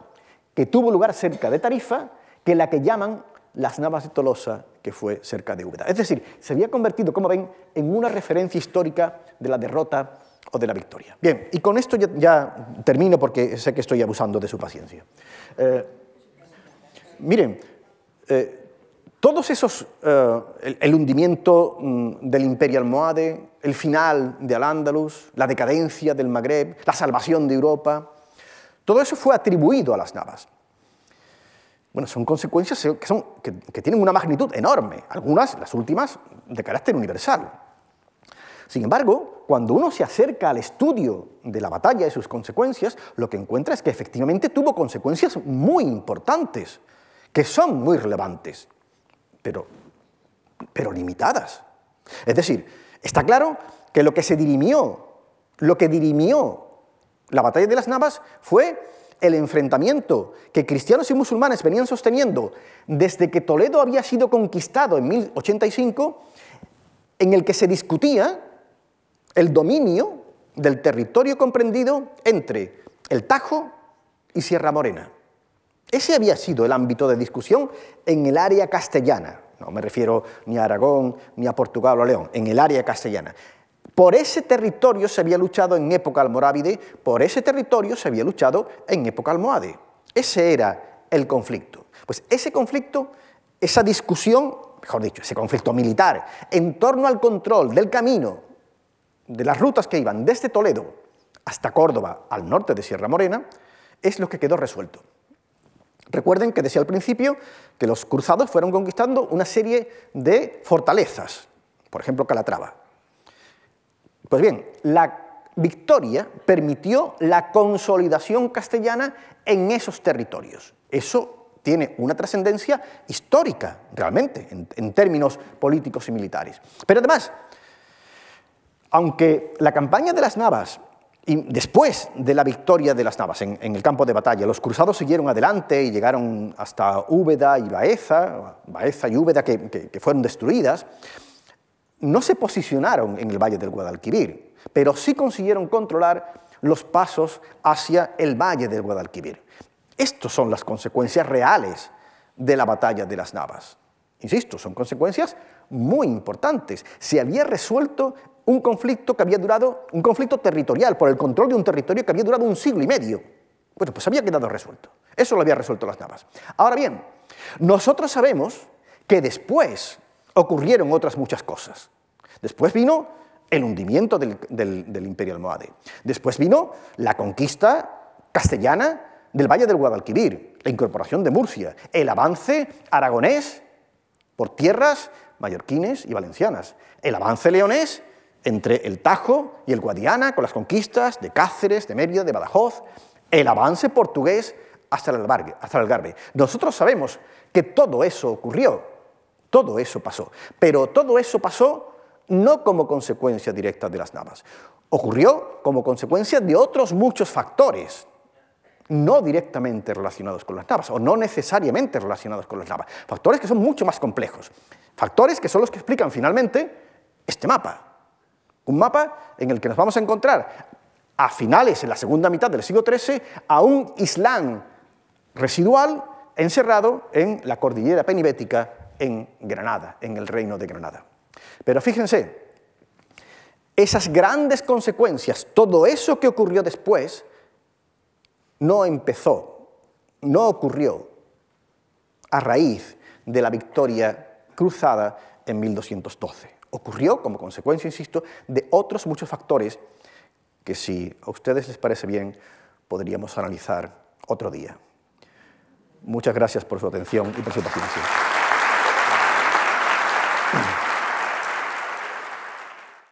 que tuvo lugar cerca de Tarifa, que la que llaman las Navas de Tolosa, que fue cerca de Úbeda. Es decir, se había convertido, como ven, en una referencia histórica de la derrota o de la victoria. Bien, y con esto ya, termino porque sé que estoy abusando de su paciencia. Eh, miren, eh, todos esos, eh, el, hundimiento mm, del imperio almohade, el final de Al-Ándalus, la decadencia del Magreb, la salvación de Europa, todo eso fue atribuido a las Navas. Bueno, son consecuencias que, que tienen una magnitud enorme, algunas, las últimas, de carácter universal. Sin embargo, cuando uno se acerca al estudio de la batalla y sus consecuencias, lo que encuentra es que efectivamente tuvo consecuencias muy importantes, que son muy relevantes pero, pero limitadas. Es decir, está claro que lo que se dirimió, lo que dirimió la batalla de las Navas fue el enfrentamiento que cristianos y musulmanes venían sosteniendo desde que Toledo había sido conquistado en 1085, en el que se discutía el dominio del territorio comprendido entre el Tajo y Sierra Morena. Ese había sido el ámbito de discusión en el área castellana. No me refiero ni a Aragón, ni a Portugal o a León, en el área castellana. Por ese territorio se había luchado en época almorávide, por ese territorio se había luchado en época almohade. Ese era el conflicto. Pues ese conflicto, esa discusión, mejor dicho, ese conflicto militar, en torno al control del camino, de las rutas que iban desde Toledo hasta Córdoba, al norte de Sierra Morena, es lo que quedó resuelto. Recuerden que decía al principio que los cruzados fueron conquistando una serie de fortalezas, por ejemplo Calatrava. Pues bien, la victoria permitió la consolidación castellana en esos territorios. Eso tiene una trascendencia histórica, realmente, en, términos políticos y militares. Pero además, aunque la campaña de las Navas y después de la victoria de las Navas en, el campo de batalla, los cruzados siguieron adelante y llegaron hasta Úbeda y Baeza, Baeza y Úbeda que, fueron destruidas. No se posicionaron en el valle del Guadalquivir, pero sí consiguieron controlar los pasos hacia el valle del Guadalquivir. Estas son las consecuencias reales de la batalla de las Navas. Insisto, son consecuencias muy importantes. Se había resuelto un conflicto que había durado, un conflicto territorial, por el control de un territorio que había durado un siglo y medio. Bueno, pues había quedado resuelto. Eso lo había resuelto las Navas. Ahora bien, nosotros sabemos que después ocurrieron otras muchas cosas. Después vino el hundimiento del, del Imperio Almohade. Después vino la conquista castellana del Valle del Guadalquivir, la incorporación de Murcia, el avance aragonés por tierras mallorquines y valencianas, el avance leonés entre el Tajo y el Guadiana, con las conquistas de Cáceres, de Mérida, de Badajoz, el avance portugués hasta el, Algarve, hasta el Algarve. Nosotros sabemos que todo eso ocurrió, todo eso pasó, pero todo eso pasó no como consecuencia directa de las Navas, ocurrió como consecuencia de otros muchos factores, no directamente relacionados con las Navas, o no necesariamente relacionados con las Navas, factores que son mucho más complejos, factores que son los que explican finalmente este mapa. Un mapa en el que nos vamos a encontrar a finales, en la segunda mitad del siglo XIII, a un Islam residual encerrado en la cordillera penibética en Granada, en el reino de Granada. Pero fíjense, esas grandes consecuencias, todo eso que ocurrió después, no empezó, no ocurrió a raíz de la victoria cruzada en 1212 ocurrió como consecuencia, insisto, de otros muchos factores que si a ustedes les parece bien, podríamos analizar otro día. Muchas gracias por su atención y por su paciencia.